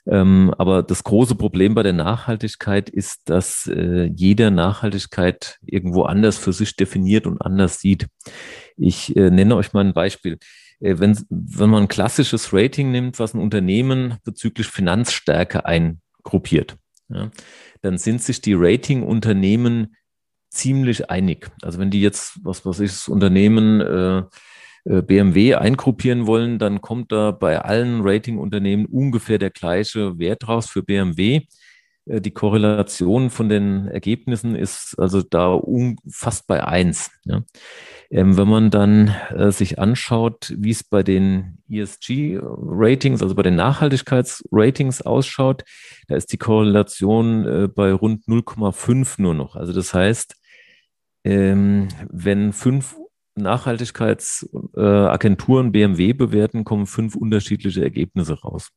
Ähm, aber das große Problem bei der Nachhaltigkeit ist, dass äh, jeder Nachhaltigkeit irgendwo anders für sich definiert und anders sieht. Ich äh, nenne euch mal ein Beispiel. Äh, wenn, wenn man ein klassisches Rating nimmt, was ein Unternehmen bezüglich Finanzstärke eingruppiert, ja, dann sind sich die Ratingunternehmen ziemlich einig. Also wenn die jetzt, was weiß ich, das Unternehmen äh, BMW eingruppieren wollen, dann kommt da bei allen Ratingunternehmen ungefähr der gleiche Wert raus für BMW. Äh, die Korrelation von den Ergebnissen ist also da fast bei eins. Ja. Ähm, wenn man dann äh, sich anschaut, wie es bei den ESG-Ratings, also bei den Nachhaltigkeitsratings ausschaut, da ist die Korrelation äh, bei rund 0,5 nur noch. Also das heißt, ähm, wenn fünf Nachhaltigkeitsagenturen BMW bewerten, kommen fünf unterschiedliche Ergebnisse raus.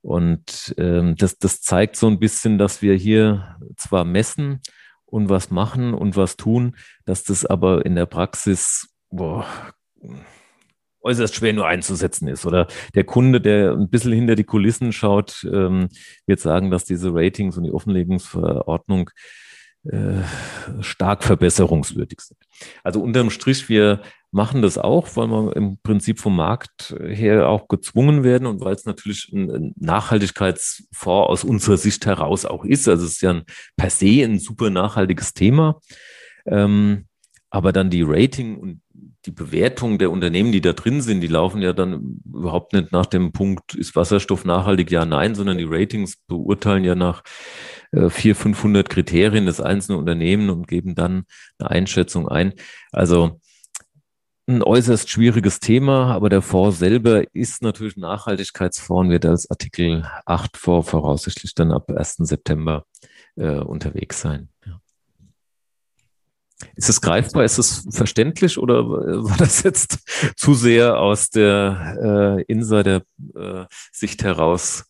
Und ähm, das, das zeigt so ein bisschen, dass wir hier zwar messen und was machen und was tun, dass das aber in der Praxis boah, äußerst schwer nur einzusetzen ist. Oder der Kunde, der ein bisschen hinter die Kulissen schaut, ähm, wird sagen, dass diese Ratings und die Offenlegungsverordnung äh, stark verbesserungswürdig sind. Also unterm Strich, wir machen das auch, weil wir im Prinzip vom Markt her auch gezwungen werden und weil es natürlich ein Nachhaltigkeitsfonds aus unserer Sicht heraus auch ist. Also es ist ja ein, per se ein super nachhaltiges Thema. Ähm, aber dann die Rating und die Bewertung der Unternehmen, die da drin sind, die laufen ja dann überhaupt nicht nach dem Punkt, ist Wasserstoff nachhaltig? Ja, nein, sondern die Ratings beurteilen ja nach äh, 400, 500 Kriterien des einzelnen Unternehmen und geben dann eine Einschätzung ein. Also ein äußerst schwieriges Thema, aber der Fonds selber ist natürlich Nachhaltigkeitsfonds, wird als Artikel 8 Fonds voraussichtlich dann ab 1. September äh, unterwegs sein. Ja. Ist es greifbar? Ist es verständlich oder war das jetzt zu sehr aus der äh, Insider-Sicht heraus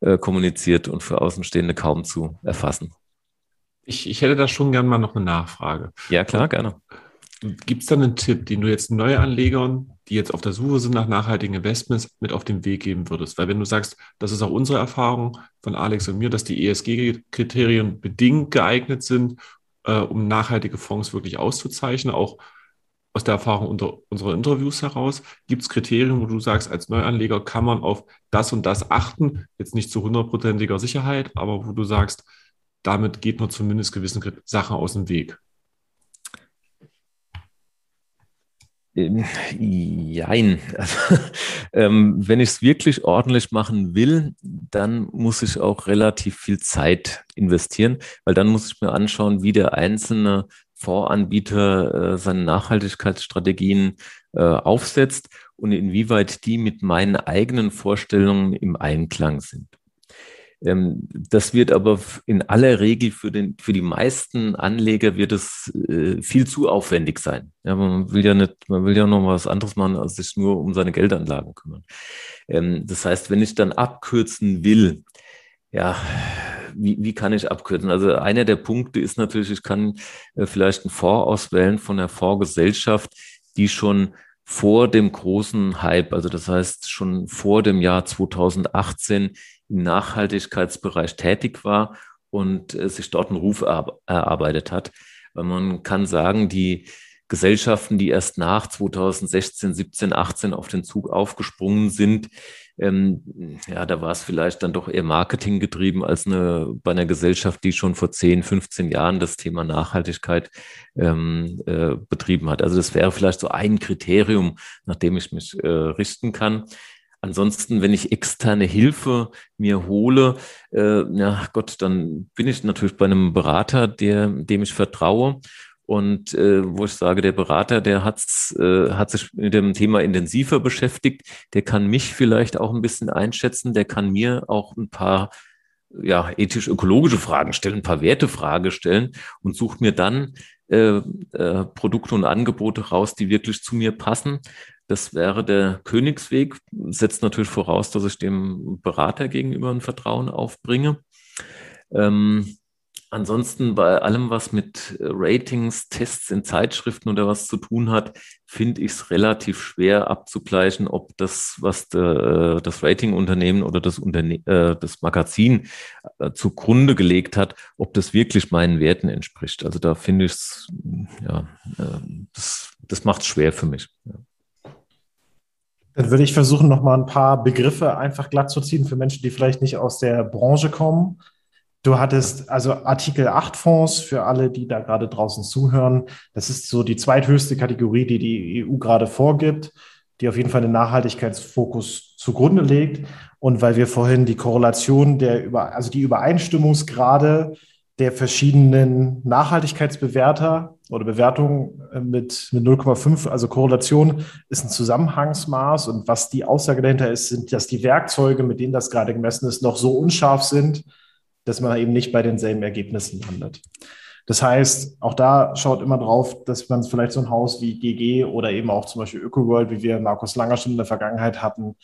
äh, kommuniziert und für Außenstehende kaum zu erfassen? Ich, ich hätte da schon gern mal noch eine Nachfrage. Ja, klar, gerne. Gibt es da einen Tipp, den du jetzt Neuanlegern, die jetzt auf der Suche sind nach nachhaltigen Investments, mit auf den Weg geben würdest? Weil wenn du sagst, das ist auch unsere Erfahrung von Alex und mir, dass die ESG-Kriterien bedingt geeignet sind, äh, um nachhaltige Fonds wirklich auszuzeichnen, auch aus der Erfahrung unter unserer Interviews heraus? Gibt es Kriterien, wo du sagst, als Neuanleger kann man auf das und das achten? Jetzt nicht zu hundertprozentiger Sicherheit, aber wo du sagst, damit geht man zumindest gewissen Sachen aus dem Weg. Ähm, jein. Ähm, wenn ich es wirklich ordentlich machen will, dann muss ich auch relativ viel Zeit investieren, weil dann muss ich mir anschauen, wie der einzelne Fondsanbieter äh, seine Nachhaltigkeitsstrategien äh, aufsetzt und inwieweit die mit meinen eigenen Vorstellungen im Einklang sind. Ähm, das wird aber in aller Regel für, den, für die meisten Anleger wird es äh, viel zu aufwendig sein. Ja, man will ja nicht, man will ja noch was anderes machen, als sich nur um seine Geldanlagen kümmern. Ähm, das heißt, wenn ich dann abkürzen will, ja, wie, wie kann ich abkürzen? Also einer der Punkte ist natürlich, ich kann äh, vielleicht einen Fonds auswählen von der Fondsgesellschaft, die schon vor dem großen Hype, also das heißt schon vor dem Jahr 2018 im Nachhaltigkeitsbereich tätig war und äh, sich dort einen Ruf erarbeitet hat. Man kann sagen, die Gesellschaften, die erst nach 2016, 17, 18 auf den Zug aufgesprungen sind, ähm, ja, da war es vielleicht dann doch eher Marketing getrieben als eine, bei einer Gesellschaft, die schon vor 10, 15 Jahren das Thema Nachhaltigkeit ähm, äh, betrieben hat. Also das wäre vielleicht so ein Kriterium, nach dem ich mich äh, richten kann. Ansonsten, wenn ich externe Hilfe mir hole, äh, ja Gott, dann bin ich natürlich bei einem Berater, der, dem ich vertraue und äh, wo ich sage, der Berater, der hat's, äh, hat sich mit dem Thema intensiver beschäftigt, der kann mich vielleicht auch ein bisschen einschätzen, der kann mir auch ein paar ja, ethisch-ökologische Fragen stellen, ein paar Wertefragen stellen und sucht mir dann äh, äh, Produkte und Angebote raus, die wirklich zu mir passen. Das wäre der Königsweg, setzt natürlich voraus, dass ich dem Berater gegenüber ein Vertrauen aufbringe. Ähm, ansonsten bei allem, was mit Ratings, Tests in Zeitschriften oder was zu tun hat, finde ich es relativ schwer abzugleichen, ob das, was de, äh, das Ratingunternehmen oder das, Unterne äh, das Magazin äh, zugrunde gelegt hat, ob das wirklich meinen Werten entspricht. Also da finde ich es, ja, äh, das, das macht es schwer für mich. Dann würde ich versuchen, noch mal ein paar Begriffe einfach glatt zu ziehen für Menschen, die vielleicht nicht aus der Branche kommen. Du hattest also Artikel 8 Fonds für alle, die da gerade draußen zuhören. Das ist so die zweithöchste Kategorie, die die EU gerade vorgibt, die auf jeden Fall den Nachhaltigkeitsfokus zugrunde legt. Und weil wir vorhin die Korrelation der über, also die Übereinstimmungsgrade der verschiedenen Nachhaltigkeitsbewerter oder Bewertungen äh, mit, mit 0,5, also Korrelation ist ein Zusammenhangsmaß und was die Aussage dahinter ist, sind, dass die Werkzeuge, mit denen das gerade gemessen ist, noch so unscharf sind, dass man eben nicht bei denselben Ergebnissen landet. Das heißt, auch da schaut immer drauf, dass man vielleicht so ein Haus wie GG oder eben auch zum Beispiel ÖkoWorld, wie wir Markus Langer schon in der Vergangenheit hatten,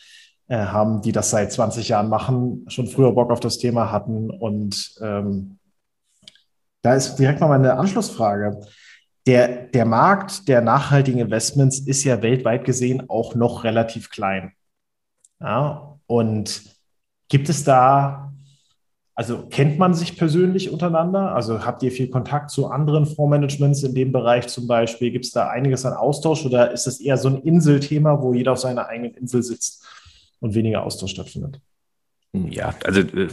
äh, haben, die das seit 20 Jahren machen, schon früher Bock auf das Thema hatten. Und ähm, da ist direkt mal meine Anschlussfrage. Der, der Markt der nachhaltigen Investments ist ja weltweit gesehen auch noch relativ klein. Ja, und gibt es da, also kennt man sich persönlich untereinander? Also habt ihr viel Kontakt zu anderen Fondsmanagements in dem Bereich zum Beispiel? Gibt es da einiges an Austausch oder ist es eher so ein Inselthema, wo jeder auf seiner eigenen Insel sitzt und weniger Austausch stattfindet? Ja, also äh,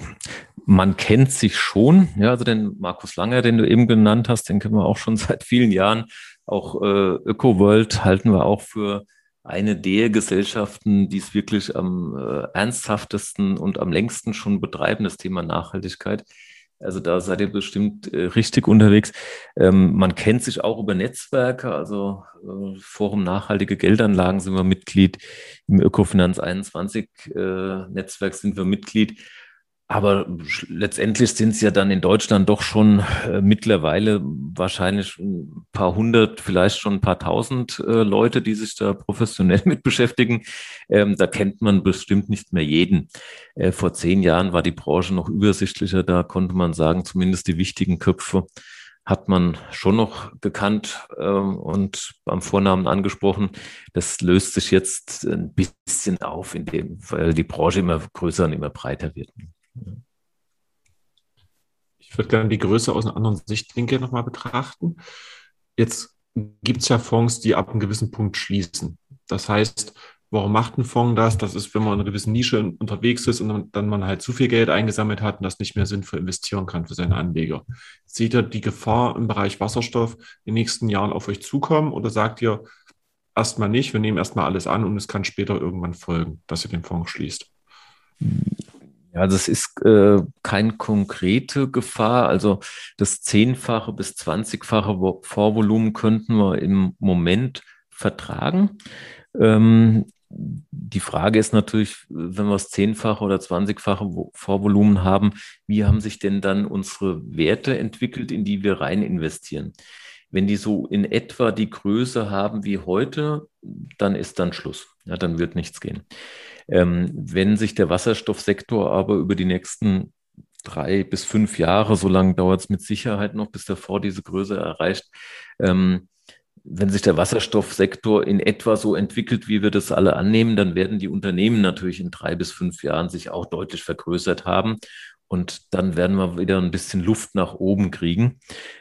man kennt sich schon. Ja, also den Markus Langer, den du eben genannt hast, den kennen wir auch schon seit vielen Jahren. Auch äh, ÖkoWorld halten wir auch für eine der Gesellschaften, die es wirklich am äh, ernsthaftesten und am längsten schon betreiben, das Thema Nachhaltigkeit. Also da seid ihr bestimmt äh, richtig unterwegs. Ähm, man kennt sich auch über Netzwerke, also äh, Forum Nachhaltige Geldanlagen sind wir Mitglied, im Ökofinanz 21 äh, Netzwerk sind wir Mitglied. Aber letztendlich sind es ja dann in Deutschland doch schon äh, mittlerweile wahrscheinlich ein paar hundert, vielleicht schon ein paar tausend äh, Leute, die sich da professionell mit beschäftigen. Ähm, da kennt man bestimmt nicht mehr jeden. Äh, vor zehn Jahren war die Branche noch übersichtlicher. Da konnte man sagen, zumindest die wichtigen Köpfe hat man schon noch gekannt ähm, und beim Vornamen angesprochen. Das löst sich jetzt ein bisschen auf, indem, weil die Branche immer größer und immer breiter wird. Ich würde gerne die Größe aus einer anderen Sichtwinkel nochmal betrachten. Jetzt gibt es ja Fonds, die ab einem gewissen Punkt schließen. Das heißt, warum macht ein Fonds das? Das ist, wenn man in einer gewissen Nische unterwegs ist und dann man halt zu viel Geld eingesammelt hat und das nicht mehr sinnvoll investieren kann für seine Anleger. Seht ihr die Gefahr im Bereich Wasserstoff in den nächsten Jahren auf euch zukommen oder sagt ihr erstmal nicht, wir nehmen erstmal alles an und es kann später irgendwann folgen, dass ihr den Fonds schließt? Ja, also es ist äh, keine konkrete Gefahr. Also das zehnfache bis zwanzigfache Vorvolumen könnten wir im Moment vertragen. Ähm, die Frage ist natürlich, wenn wir das zehnfache oder zwanzigfache Vorvolumen haben, wie haben sich denn dann unsere Werte entwickelt, in die wir rein investieren? Wenn die so in etwa die Größe haben wie heute, dann ist dann Schluss. Ja, dann wird nichts gehen. Ähm, wenn sich der Wasserstoffsektor aber über die nächsten drei bis fünf Jahre, so lange dauert es mit Sicherheit noch, bis Fonds diese Größe erreicht, ähm, wenn sich der Wasserstoffsektor in etwa so entwickelt, wie wir das alle annehmen, dann werden die Unternehmen natürlich in drei bis fünf Jahren sich auch deutlich vergrößert haben. Und dann werden wir wieder ein bisschen Luft nach oben kriegen.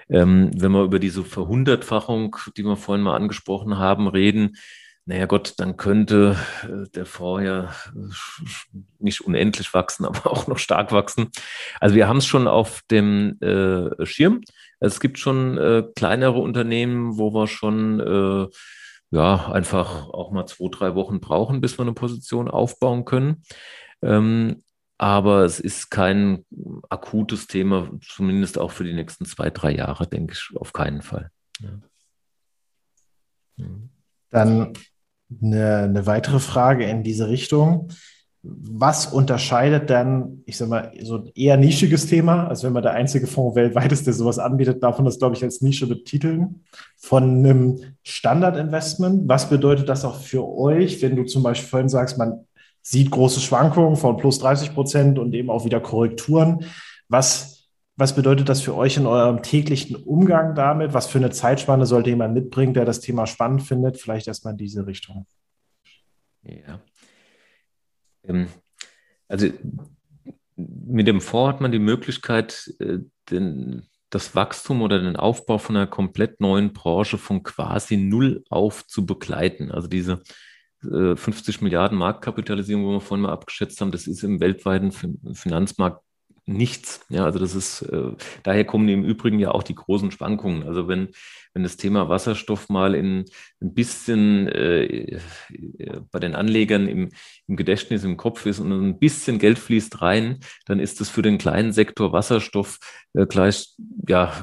Ähm, wenn wir über diese Verhundertfachung, die wir vorhin mal angesprochen haben, reden, naja Gott, dann könnte äh, der ja äh, nicht unendlich wachsen, aber auch noch stark wachsen. Also wir haben es schon auf dem äh, Schirm. Es gibt schon äh, kleinere Unternehmen, wo wir schon äh, ja einfach auch mal zwei, drei Wochen brauchen, bis wir eine Position aufbauen können. Ähm, aber es ist kein akutes Thema, zumindest auch für die nächsten zwei, drei Jahre, denke ich, auf keinen Fall. Ja. Dann eine, eine weitere Frage in diese Richtung. Was unterscheidet dann, ich sag mal, so ein eher nischiges Thema, also wenn man der einzige Fonds weltweit ist, der sowas anbietet, darf man das, glaube ich, als Nische betiteln, von einem Standardinvestment? Was bedeutet das auch für euch, wenn du zum Beispiel vorhin sagst, man sieht große Schwankungen von plus 30 Prozent und eben auch wieder Korrekturen? Was, was bedeutet das für euch in eurem täglichen Umgang damit? Was für eine Zeitspanne sollte jemand mitbringen, der das Thema spannend findet? Vielleicht erstmal in diese Richtung. Ja. Ähm, also mit dem Fonds hat man die Möglichkeit, äh, den, das Wachstum oder den Aufbau von einer komplett neuen Branche von quasi null auf zu begleiten. Also diese 50 äh, Milliarden Marktkapitalisierung, wo wir vorhin mal abgeschätzt haben, das ist im weltweiten Finanzmarkt nichts. Ja, also das ist, äh, daher kommen im Übrigen ja auch die großen Schwankungen. Also wenn, wenn das Thema Wasserstoff mal in ein bisschen äh, bei den Anlegern im, im Gedächtnis, im Kopf ist und ein bisschen Geld fließt rein, dann ist das für den kleinen Sektor Wasserstoff äh, gleich, ja,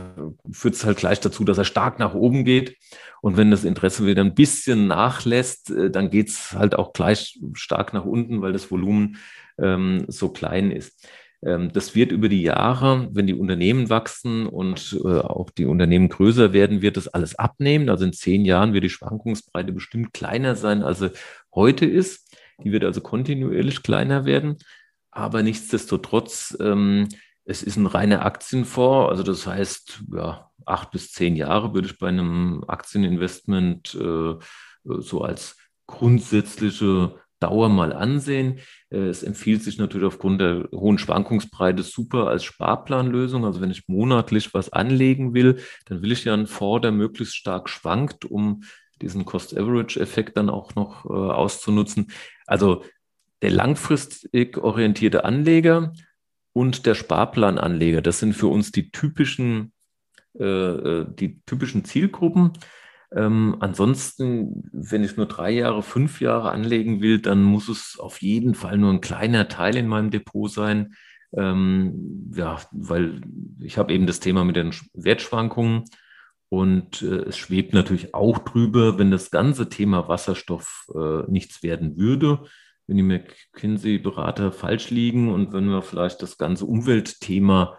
führt es halt gleich dazu, dass er stark nach oben geht. Und wenn das Interesse wieder ein bisschen nachlässt, äh, dann geht es halt auch gleich stark nach unten, weil das Volumen ähm, so klein ist. Ähm, das wird über die Jahre, wenn die Unternehmen wachsen und äh, auch die Unternehmen größer werden, wird das alles abnehmen. Also in zehn Jahren wird die Schwankungsbreite bestimmt kleiner sein, als sie heute ist. Die wird also kontinuierlich kleiner werden. Aber nichtsdestotrotz, ähm, es ist ein reiner Aktienfonds. Also das heißt, ja, acht bis zehn Jahre würde ich bei einem Aktieninvestment äh, so als grundsätzliche Dauer mal ansehen. Äh, es empfiehlt sich natürlich aufgrund der hohen Schwankungsbreite super als Sparplanlösung. Also wenn ich monatlich was anlegen will, dann will ich ja einen Fonds, der möglichst stark schwankt, um diesen Cost-Average-Effekt dann auch noch äh, auszunutzen. Also der langfristig orientierte Anleger und der Sparplananleger, das sind für uns die typischen, äh, äh die typischen Zielgruppen. Ähm, ansonsten, wenn ich nur drei Jahre, fünf Jahre anlegen will, dann muss es auf jeden Fall nur ein kleiner Teil in meinem Depot sein. Ähm, ja, weil ich habe eben das Thema mit den Wertschwankungen und äh, es schwebt natürlich auch drüber, wenn das ganze Thema Wasserstoff äh, nichts werden würde, wenn die McKinsey-Berater falsch liegen und wenn wir vielleicht das ganze Umweltthema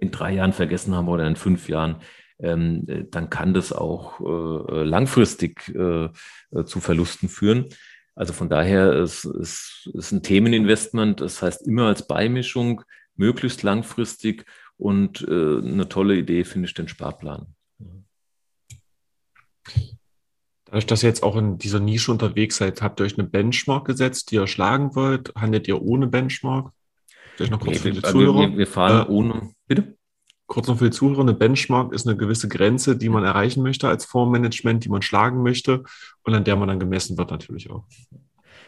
in drei Jahren vergessen haben oder in fünf Jahren, ähm, äh, dann kann das auch äh, langfristig äh, äh, zu Verlusten führen. Also von daher ist es ist ein Themeninvestment, das heißt immer als Beimischung, möglichst langfristig und äh, eine tolle Idee finde ich den Sparplan. Dadurch, dass ihr jetzt auch in dieser Nische unterwegs seid, habt ihr euch eine Benchmark gesetzt, die ihr schlagen wollt? Handelt ihr ohne Benchmark? Vielleicht noch kurz nee, für die Zuhörer. Wir, wir fahren äh, ohne. Bitte? Kurz noch für die Zuhörer, eine Benchmark ist eine gewisse Grenze, die man erreichen möchte als Fondsmanagement, die man schlagen möchte und an der man dann gemessen wird natürlich auch.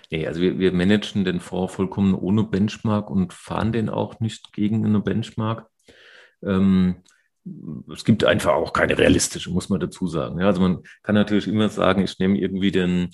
Nee, also wir, wir managen den Fonds vollkommen ohne Benchmark und fahren den auch nicht gegen eine Benchmark. Ähm, es gibt einfach auch keine realistische, muss man dazu sagen. Ja, also man kann natürlich immer sagen, ich nehme irgendwie den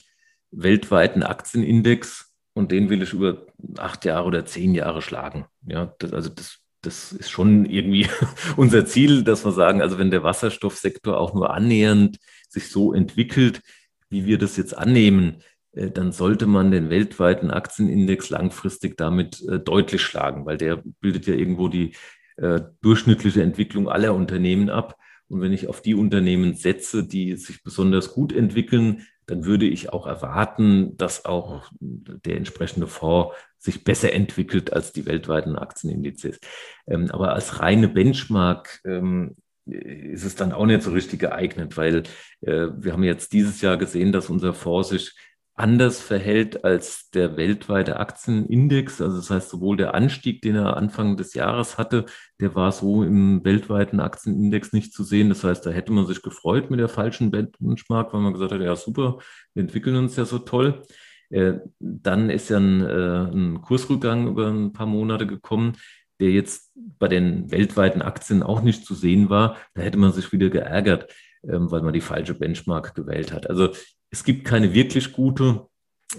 weltweiten Aktienindex und den will ich über acht Jahre oder zehn Jahre schlagen. Ja, das, also das das ist schon irgendwie unser Ziel, dass wir sagen, also wenn der Wasserstoffsektor auch nur annähernd sich so entwickelt, wie wir das jetzt annehmen, äh, dann sollte man den weltweiten Aktienindex langfristig damit äh, deutlich schlagen, weil der bildet ja irgendwo die äh, durchschnittliche Entwicklung aller Unternehmen ab. Und wenn ich auf die Unternehmen setze, die sich besonders gut entwickeln, dann würde ich auch erwarten, dass auch der entsprechende Fonds sich besser entwickelt als die weltweiten Aktienindizes. Ähm, aber als reine Benchmark ähm, ist es dann auch nicht so richtig geeignet, weil äh, wir haben jetzt dieses Jahr gesehen, dass unser Fonds sich anders verhält als der weltweite Aktienindex. Also das heißt, sowohl der Anstieg, den er Anfang des Jahres hatte, der war so im weltweiten Aktienindex nicht zu sehen. Das heißt, da hätte man sich gefreut mit der falschen Benchmark, weil man gesagt hat, ja super, wir entwickeln uns ja so toll. Äh, dann ist ja ein, äh, ein Kursrückgang über ein paar Monate gekommen, der jetzt bei den weltweiten Aktien auch nicht zu sehen war. Da hätte man sich wieder geärgert, ähm, weil man die falsche Benchmark gewählt hat. Also es gibt keine wirklich gute.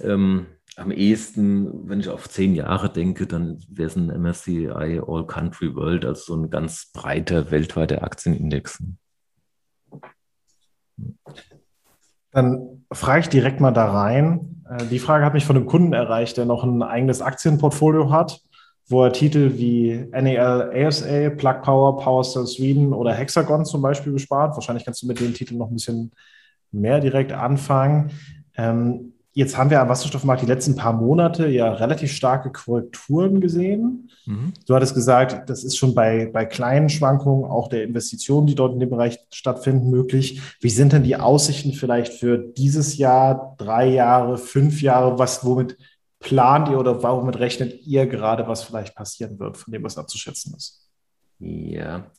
Ähm, am ehesten, wenn ich auf zehn Jahre denke, dann wäre es ein MSCI All Country World, also so ein ganz breiter weltweiter Aktienindex. Dann frage ich direkt mal da rein. Äh, die Frage hat mich von einem Kunden erreicht, der noch ein eigenes Aktienportfolio hat, wo er Titel wie NEL ASA, Plug Power, Powerstar Sweden oder Hexagon zum Beispiel bespart. Wahrscheinlich kannst du mit den Titeln noch ein bisschen mehr direkt anfangen. Ähm, jetzt haben wir am Wasserstoffmarkt die letzten paar Monate ja relativ starke Korrekturen gesehen. Mhm. Du hattest gesagt, das ist schon bei, bei kleinen Schwankungen auch der Investitionen, die dort in dem Bereich stattfinden, möglich. Wie sind denn die Aussichten vielleicht für dieses Jahr, drei Jahre, fünf Jahre? Was, womit plant ihr oder womit rechnet ihr gerade, was vielleicht passieren wird, von dem was abzuschätzen ist? Ja,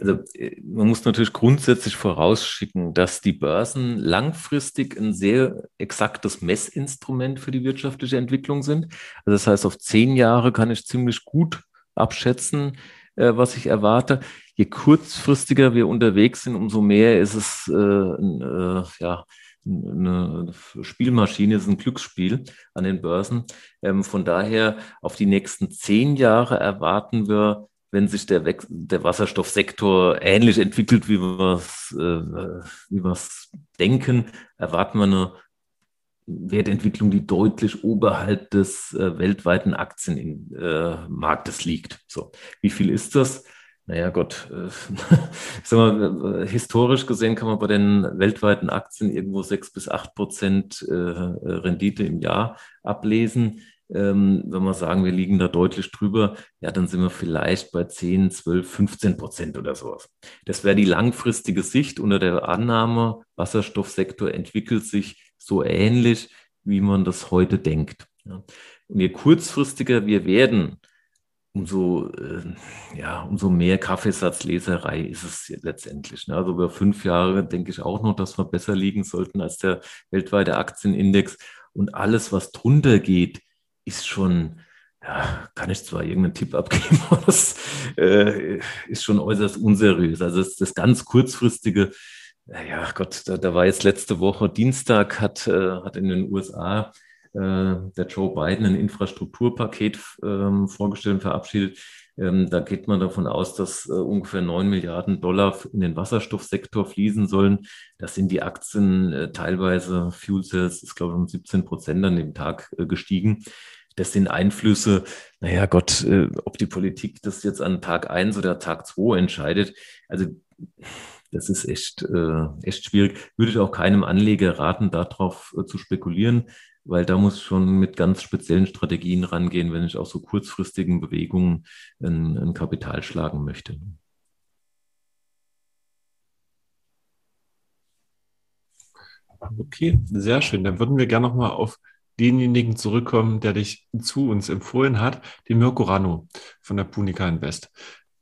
also äh, man muss natürlich grundsätzlich vorausschicken, dass die Börsen langfristig ein sehr exaktes Messinstrument für die wirtschaftliche Entwicklung sind. Also das heißt, auf zehn Jahre kann ich ziemlich gut abschätzen, äh, was ich erwarte. Je kurzfristiger wir unterwegs sind, umso mehr ist es äh, äh, ja, eine Spielmaschine, ist ein Glücksspiel an den Börsen. Ähm, von daher auf die nächsten zehn Jahre erwarten wir wenn sich der, der Wasserstoffsektor ähnlich entwickelt, wie wir es äh, denken, erwarten wir eine Wertentwicklung, die deutlich oberhalb des äh, weltweiten Aktienmarktes äh, liegt. So, wie viel ist das? Naja, Gott, äh, sag mal, äh, historisch gesehen kann man bei den weltweiten Aktien irgendwo sechs bis acht Prozent äh, Rendite im Jahr ablesen. Ähm, wenn wir sagen, wir liegen da deutlich drüber, ja, dann sind wir vielleicht bei 10, 12, 15 Prozent oder sowas. Das wäre die langfristige Sicht unter der Annahme, Wasserstoffsektor entwickelt sich so ähnlich, wie man das heute denkt. Ja. Und je kurzfristiger wir werden, umso, äh, ja, umso mehr Kaffeesatzleserei ist es letztendlich. Ne? Also über fünf Jahre denke ich auch noch, dass wir besser liegen sollten als der weltweite Aktienindex. Und alles, was drunter geht, ist schon, ja, kann ich zwar irgendeinen Tipp abgeben, aber das äh, ist schon äußerst unseriös. Also das, das ganz kurzfristige, ja Gott, da, da, war jetzt letzte Woche Dienstag, hat, äh, hat in den USA äh, der Joe Biden ein Infrastrukturpaket ähm, vorgestellt und verabschiedet. Ähm, da geht man davon aus, dass äh, ungefähr 9 Milliarden Dollar in den Wasserstoffsektor fließen sollen. Das sind die Aktien äh, teilweise, Fuel Cells ist, glaube ich, um 17 Prozent an dem Tag äh, gestiegen. Das sind Einflüsse, naja Gott, äh, ob die Politik das jetzt an Tag 1 oder Tag 2 entscheidet. Also das ist echt, äh, echt schwierig. Würde ich auch keinem Anleger raten, darauf äh, zu spekulieren weil da muss schon mit ganz speziellen Strategien rangehen, wenn ich auch so kurzfristigen Bewegungen ein, ein Kapital schlagen möchte. Okay, sehr schön. Dann würden wir gerne nochmal auf denjenigen zurückkommen, der dich zu uns empfohlen hat, den Mirko Rano von der Punica Invest.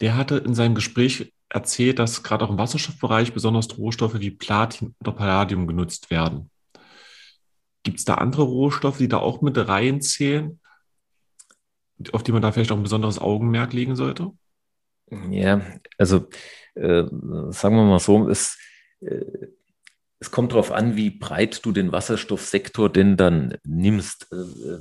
Der hatte in seinem Gespräch erzählt, dass gerade auch im Wasserstoffbereich besonders Rohstoffe wie Platin oder Palladium genutzt werden. Gibt es da andere Rohstoffe, die da auch mit reinzählen, auf die man da vielleicht auch ein besonderes Augenmerk legen sollte? Ja, also äh, sagen wir mal so, es, äh, es kommt darauf an, wie breit du den Wasserstoffsektor denn dann nimmst. Äh,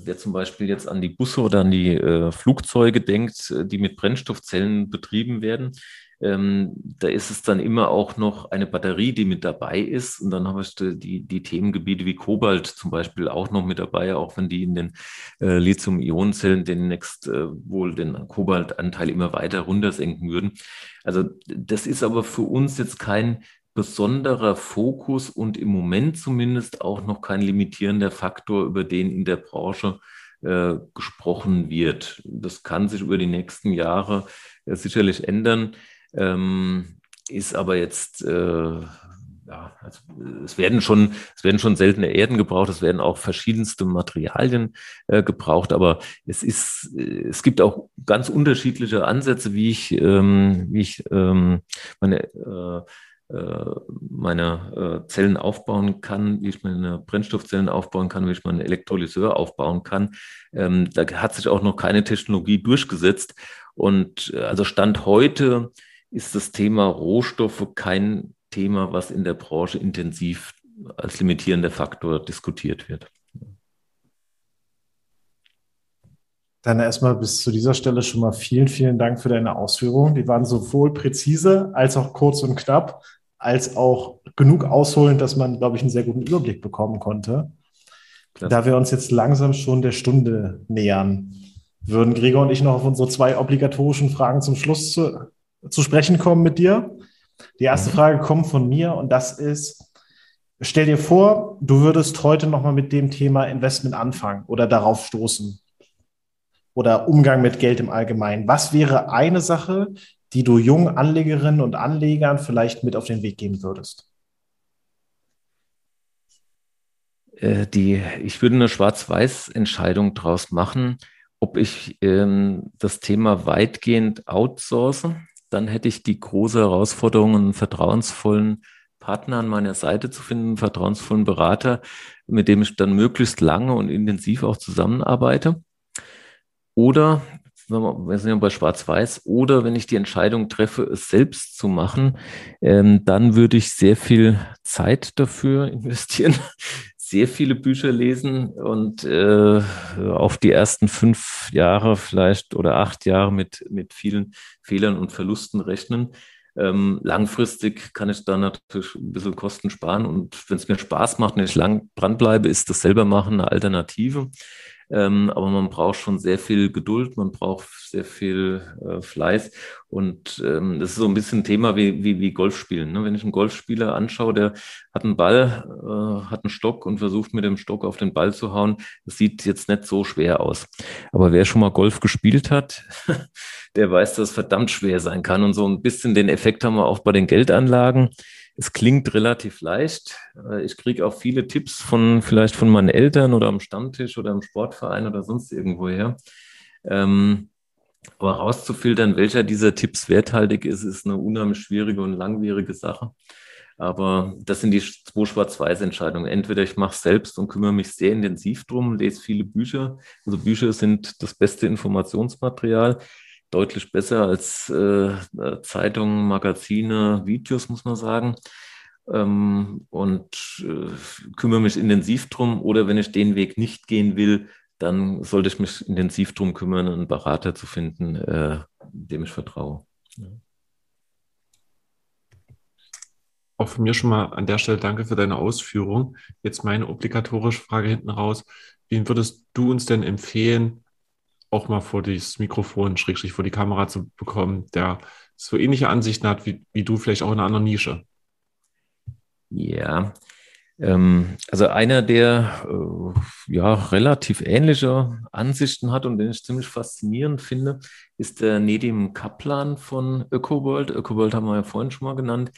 wer zum Beispiel jetzt an die Busse oder an die äh, Flugzeuge denkt, äh, die mit Brennstoffzellen betrieben werden, ähm, da ist es dann immer auch noch eine Batterie, die mit dabei ist. Und dann habe ich die, die Themengebiete wie Kobalt zum Beispiel auch noch mit dabei, auch wenn die in den äh, Lithium-Ionen-Zellen demnächst äh, wohl den Kobaltanteil immer weiter runtersenken würden. Also das ist aber für uns jetzt kein besonderer Fokus und im Moment zumindest auch noch kein limitierender Faktor, über den in der Branche äh, gesprochen wird. Das kann sich über die nächsten Jahre äh, sicherlich ändern. Ähm, ist aber jetzt, äh, ja, also es werden schon, es werden schon seltene Erden gebraucht, es werden auch verschiedenste Materialien äh, gebraucht, aber es ist, es gibt auch ganz unterschiedliche Ansätze, wie ich, ähm, wie ich ähm, meine äh, äh meine äh, Zellen aufbauen kann, wie ich meine Brennstoffzellen aufbauen kann, wie ich meinen Elektrolyseur aufbauen kann. Ähm, da hat sich auch noch keine Technologie durchgesetzt. Und äh, also Stand heute ist das Thema Rohstoffe kein Thema, was in der Branche intensiv als limitierender Faktor diskutiert wird. Dann erstmal bis zu dieser Stelle schon mal vielen, vielen Dank für deine Ausführungen. Die waren sowohl präzise als auch kurz und knapp, als auch genug ausholend, dass man, glaube ich, einen sehr guten Überblick bekommen konnte. Klasse. Da wir uns jetzt langsam schon der Stunde nähern, würden Gregor und ich noch auf unsere zwei obligatorischen Fragen zum Schluss zu, zu sprechen kommen mit dir. Die erste mhm. Frage kommt von mir und das ist, stell dir vor, du würdest heute nochmal mit dem Thema Investment anfangen oder darauf stoßen oder Umgang mit Geld im Allgemeinen. Was wäre eine Sache, die du jungen Anlegerinnen und Anlegern vielleicht mit auf den Weg geben würdest? Äh, die, ich würde eine Schwarz-Weiß-Entscheidung daraus machen, ob ich ähm, das Thema weitgehend outsource dann hätte ich die große Herausforderung, einen vertrauensvollen Partner an meiner Seite zu finden, einen vertrauensvollen Berater, mit dem ich dann möglichst lange und intensiv auch zusammenarbeite. Oder, wir sind ja bei Schwarz-Weiß, oder wenn ich die Entscheidung treffe, es selbst zu machen, ähm, dann würde ich sehr viel Zeit dafür investieren, sehr viele Bücher lesen und äh, auf die ersten fünf Jahre vielleicht oder acht Jahre mit, mit vielen Fehlern und Verlusten rechnen. Ähm, langfristig kann ich da natürlich ein bisschen Kosten sparen und wenn es mir Spaß macht und ich lang dranbleibe, ist das selber machen eine Alternative. Ähm, aber man braucht schon sehr viel Geduld, man braucht sehr viel äh, Fleiß. Und ähm, das ist so ein bisschen ein Thema wie, wie, wie Golfspielen. Ne? Wenn ich einen Golfspieler anschaue, der hat einen Ball, äh, hat einen Stock und versucht mit dem Stock auf den Ball zu hauen, das sieht jetzt nicht so schwer aus. Aber wer schon mal Golf gespielt hat, der weiß, dass es verdammt schwer sein kann. Und so ein bisschen den Effekt haben wir auch bei den Geldanlagen. Es klingt relativ leicht. Äh, ich kriege auch viele Tipps von vielleicht von meinen Eltern oder am Stammtisch oder im Sportverein oder sonst irgendwo her. Ähm, aber rauszufiltern, welcher dieser Tipps werthaltig ist, ist eine unheimlich schwierige und langwierige Sache. Aber das sind die zwei Schwarz-Weiß-Entscheidungen. Entweder ich mache es selbst und kümmere mich sehr intensiv drum, lese viele Bücher. Also Bücher sind das beste Informationsmaterial deutlich besser als äh, Zeitungen, Magazine, Videos, muss man sagen. Ähm, und äh, kümmere mich intensiv drum. Oder wenn ich den Weg nicht gehen will, dann sollte ich mich intensiv drum kümmern, einen Berater zu finden, äh, dem ich vertraue. Ja. Auch von mir schon mal an der Stelle danke für deine Ausführung. Jetzt meine obligatorische Frage hinten raus. Wen würdest du uns denn empfehlen, auch mal vor das Mikrofon, schrägstrich vor die Kamera zu bekommen, der so ähnliche Ansichten hat wie, wie du, vielleicht auch in einer anderen Nische. Ja, ähm, also einer, der äh, ja relativ ähnliche Ansichten hat und den ich ziemlich faszinierend finde, ist der Nedim Kaplan von ÖkoWorld. ÖkoWorld haben wir ja vorhin schon mal genannt.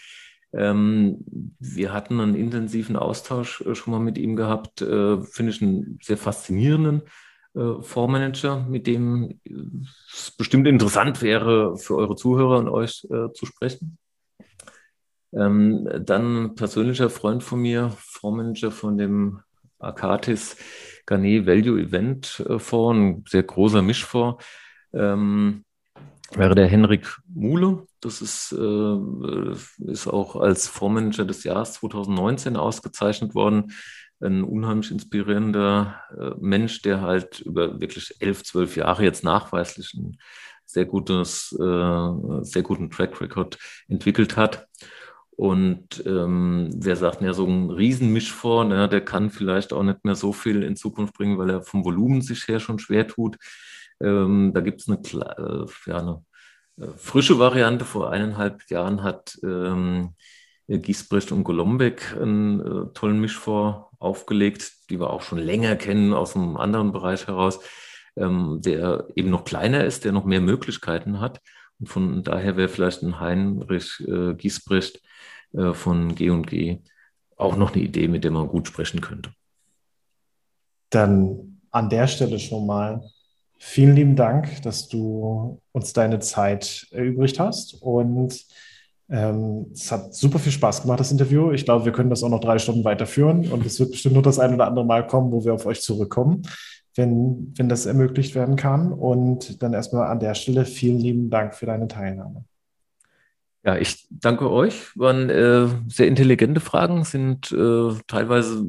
Ähm, wir hatten einen intensiven Austausch äh, schon mal mit ihm gehabt, äh, finde ich einen sehr faszinierenden äh, Fondsmanager, mit dem es bestimmt interessant wäre, für eure Zuhörer und euch äh, zu sprechen. Ähm, dann persönlicher Freund von mir, Fondsmanager von dem Akatis Garnet Value Event äh, Fonds, ein sehr großer Mischfonds, ähm, wäre der Henrik Muhle. Das ist, äh, ist auch als Fondsmanager des Jahres 2019 ausgezeichnet worden ein unheimlich inspirierender äh, Mensch, der halt über wirklich elf, zwölf Jahre jetzt nachweislich ein sehr gutes, äh, sehr guten Track Record entwickelt hat. Und ähm, wer sagt, ja, so ein Riesenmisch vor, ne, der kann vielleicht auch nicht mehr so viel in Zukunft bringen, weil er vom Volumen sich her schon schwer tut. Ähm, da gibt es eine, äh, ja, eine äh, frische Variante. Vor eineinhalb Jahren hat ähm, Giesbrecht und Golombek einen äh, tollen Mischfonds aufgelegt, die wir auch schon länger kennen aus einem anderen Bereich heraus, ähm, der eben noch kleiner ist, der noch mehr Möglichkeiten hat. Und von daher wäre vielleicht ein Heinrich äh, Giesbrecht äh, von G&G auch noch eine Idee, mit der man gut sprechen könnte. Dann an der Stelle schon mal vielen lieben Dank, dass du uns deine Zeit erübrigt hast und ähm, es hat super viel Spaß gemacht, das Interview. Ich glaube, wir können das auch noch drei Stunden weiterführen und es wird bestimmt nur das ein oder andere Mal kommen, wo wir auf euch zurückkommen, wenn, wenn das ermöglicht werden kann. Und dann erstmal an der Stelle vielen lieben Dank für deine Teilnahme. Ja, ich danke euch. Waren äh, sehr intelligente Fragen, sind äh, teilweise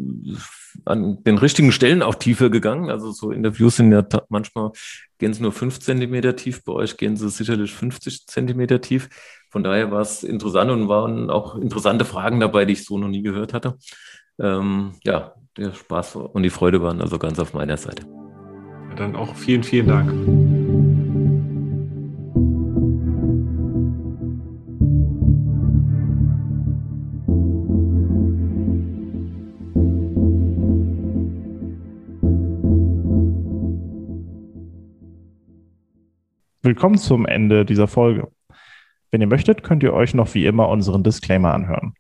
an den richtigen Stellen auch tiefer gegangen. Also so Interviews sind ja manchmal gehen sie nur fünf Zentimeter tief, bei euch gehen sie sicherlich 50 Zentimeter tief. Von daher war es interessant und waren auch interessante Fragen dabei, die ich so noch nie gehört hatte. Ähm, ja, der Spaß und die Freude waren also ganz auf meiner Seite. Ja, dann auch vielen, vielen Dank. Willkommen zum Ende dieser Folge. Wenn ihr möchtet, könnt ihr euch noch wie immer unseren Disclaimer anhören.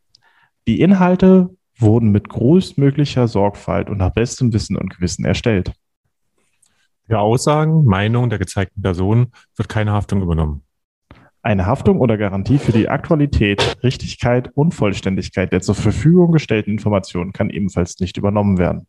Die Inhalte wurden mit größtmöglicher Sorgfalt und nach bestem Wissen und Gewissen erstellt. Für Aussagen, Meinungen der gezeigten Person wird keine Haftung übernommen. Eine Haftung oder Garantie für die Aktualität, Richtigkeit und Vollständigkeit der zur Verfügung gestellten Informationen kann ebenfalls nicht übernommen werden.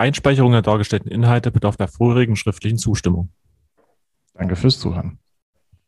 Einspeicherung der dargestellten Inhalte bedarf der vorherigen schriftlichen Zustimmung. Danke fürs Zuhören.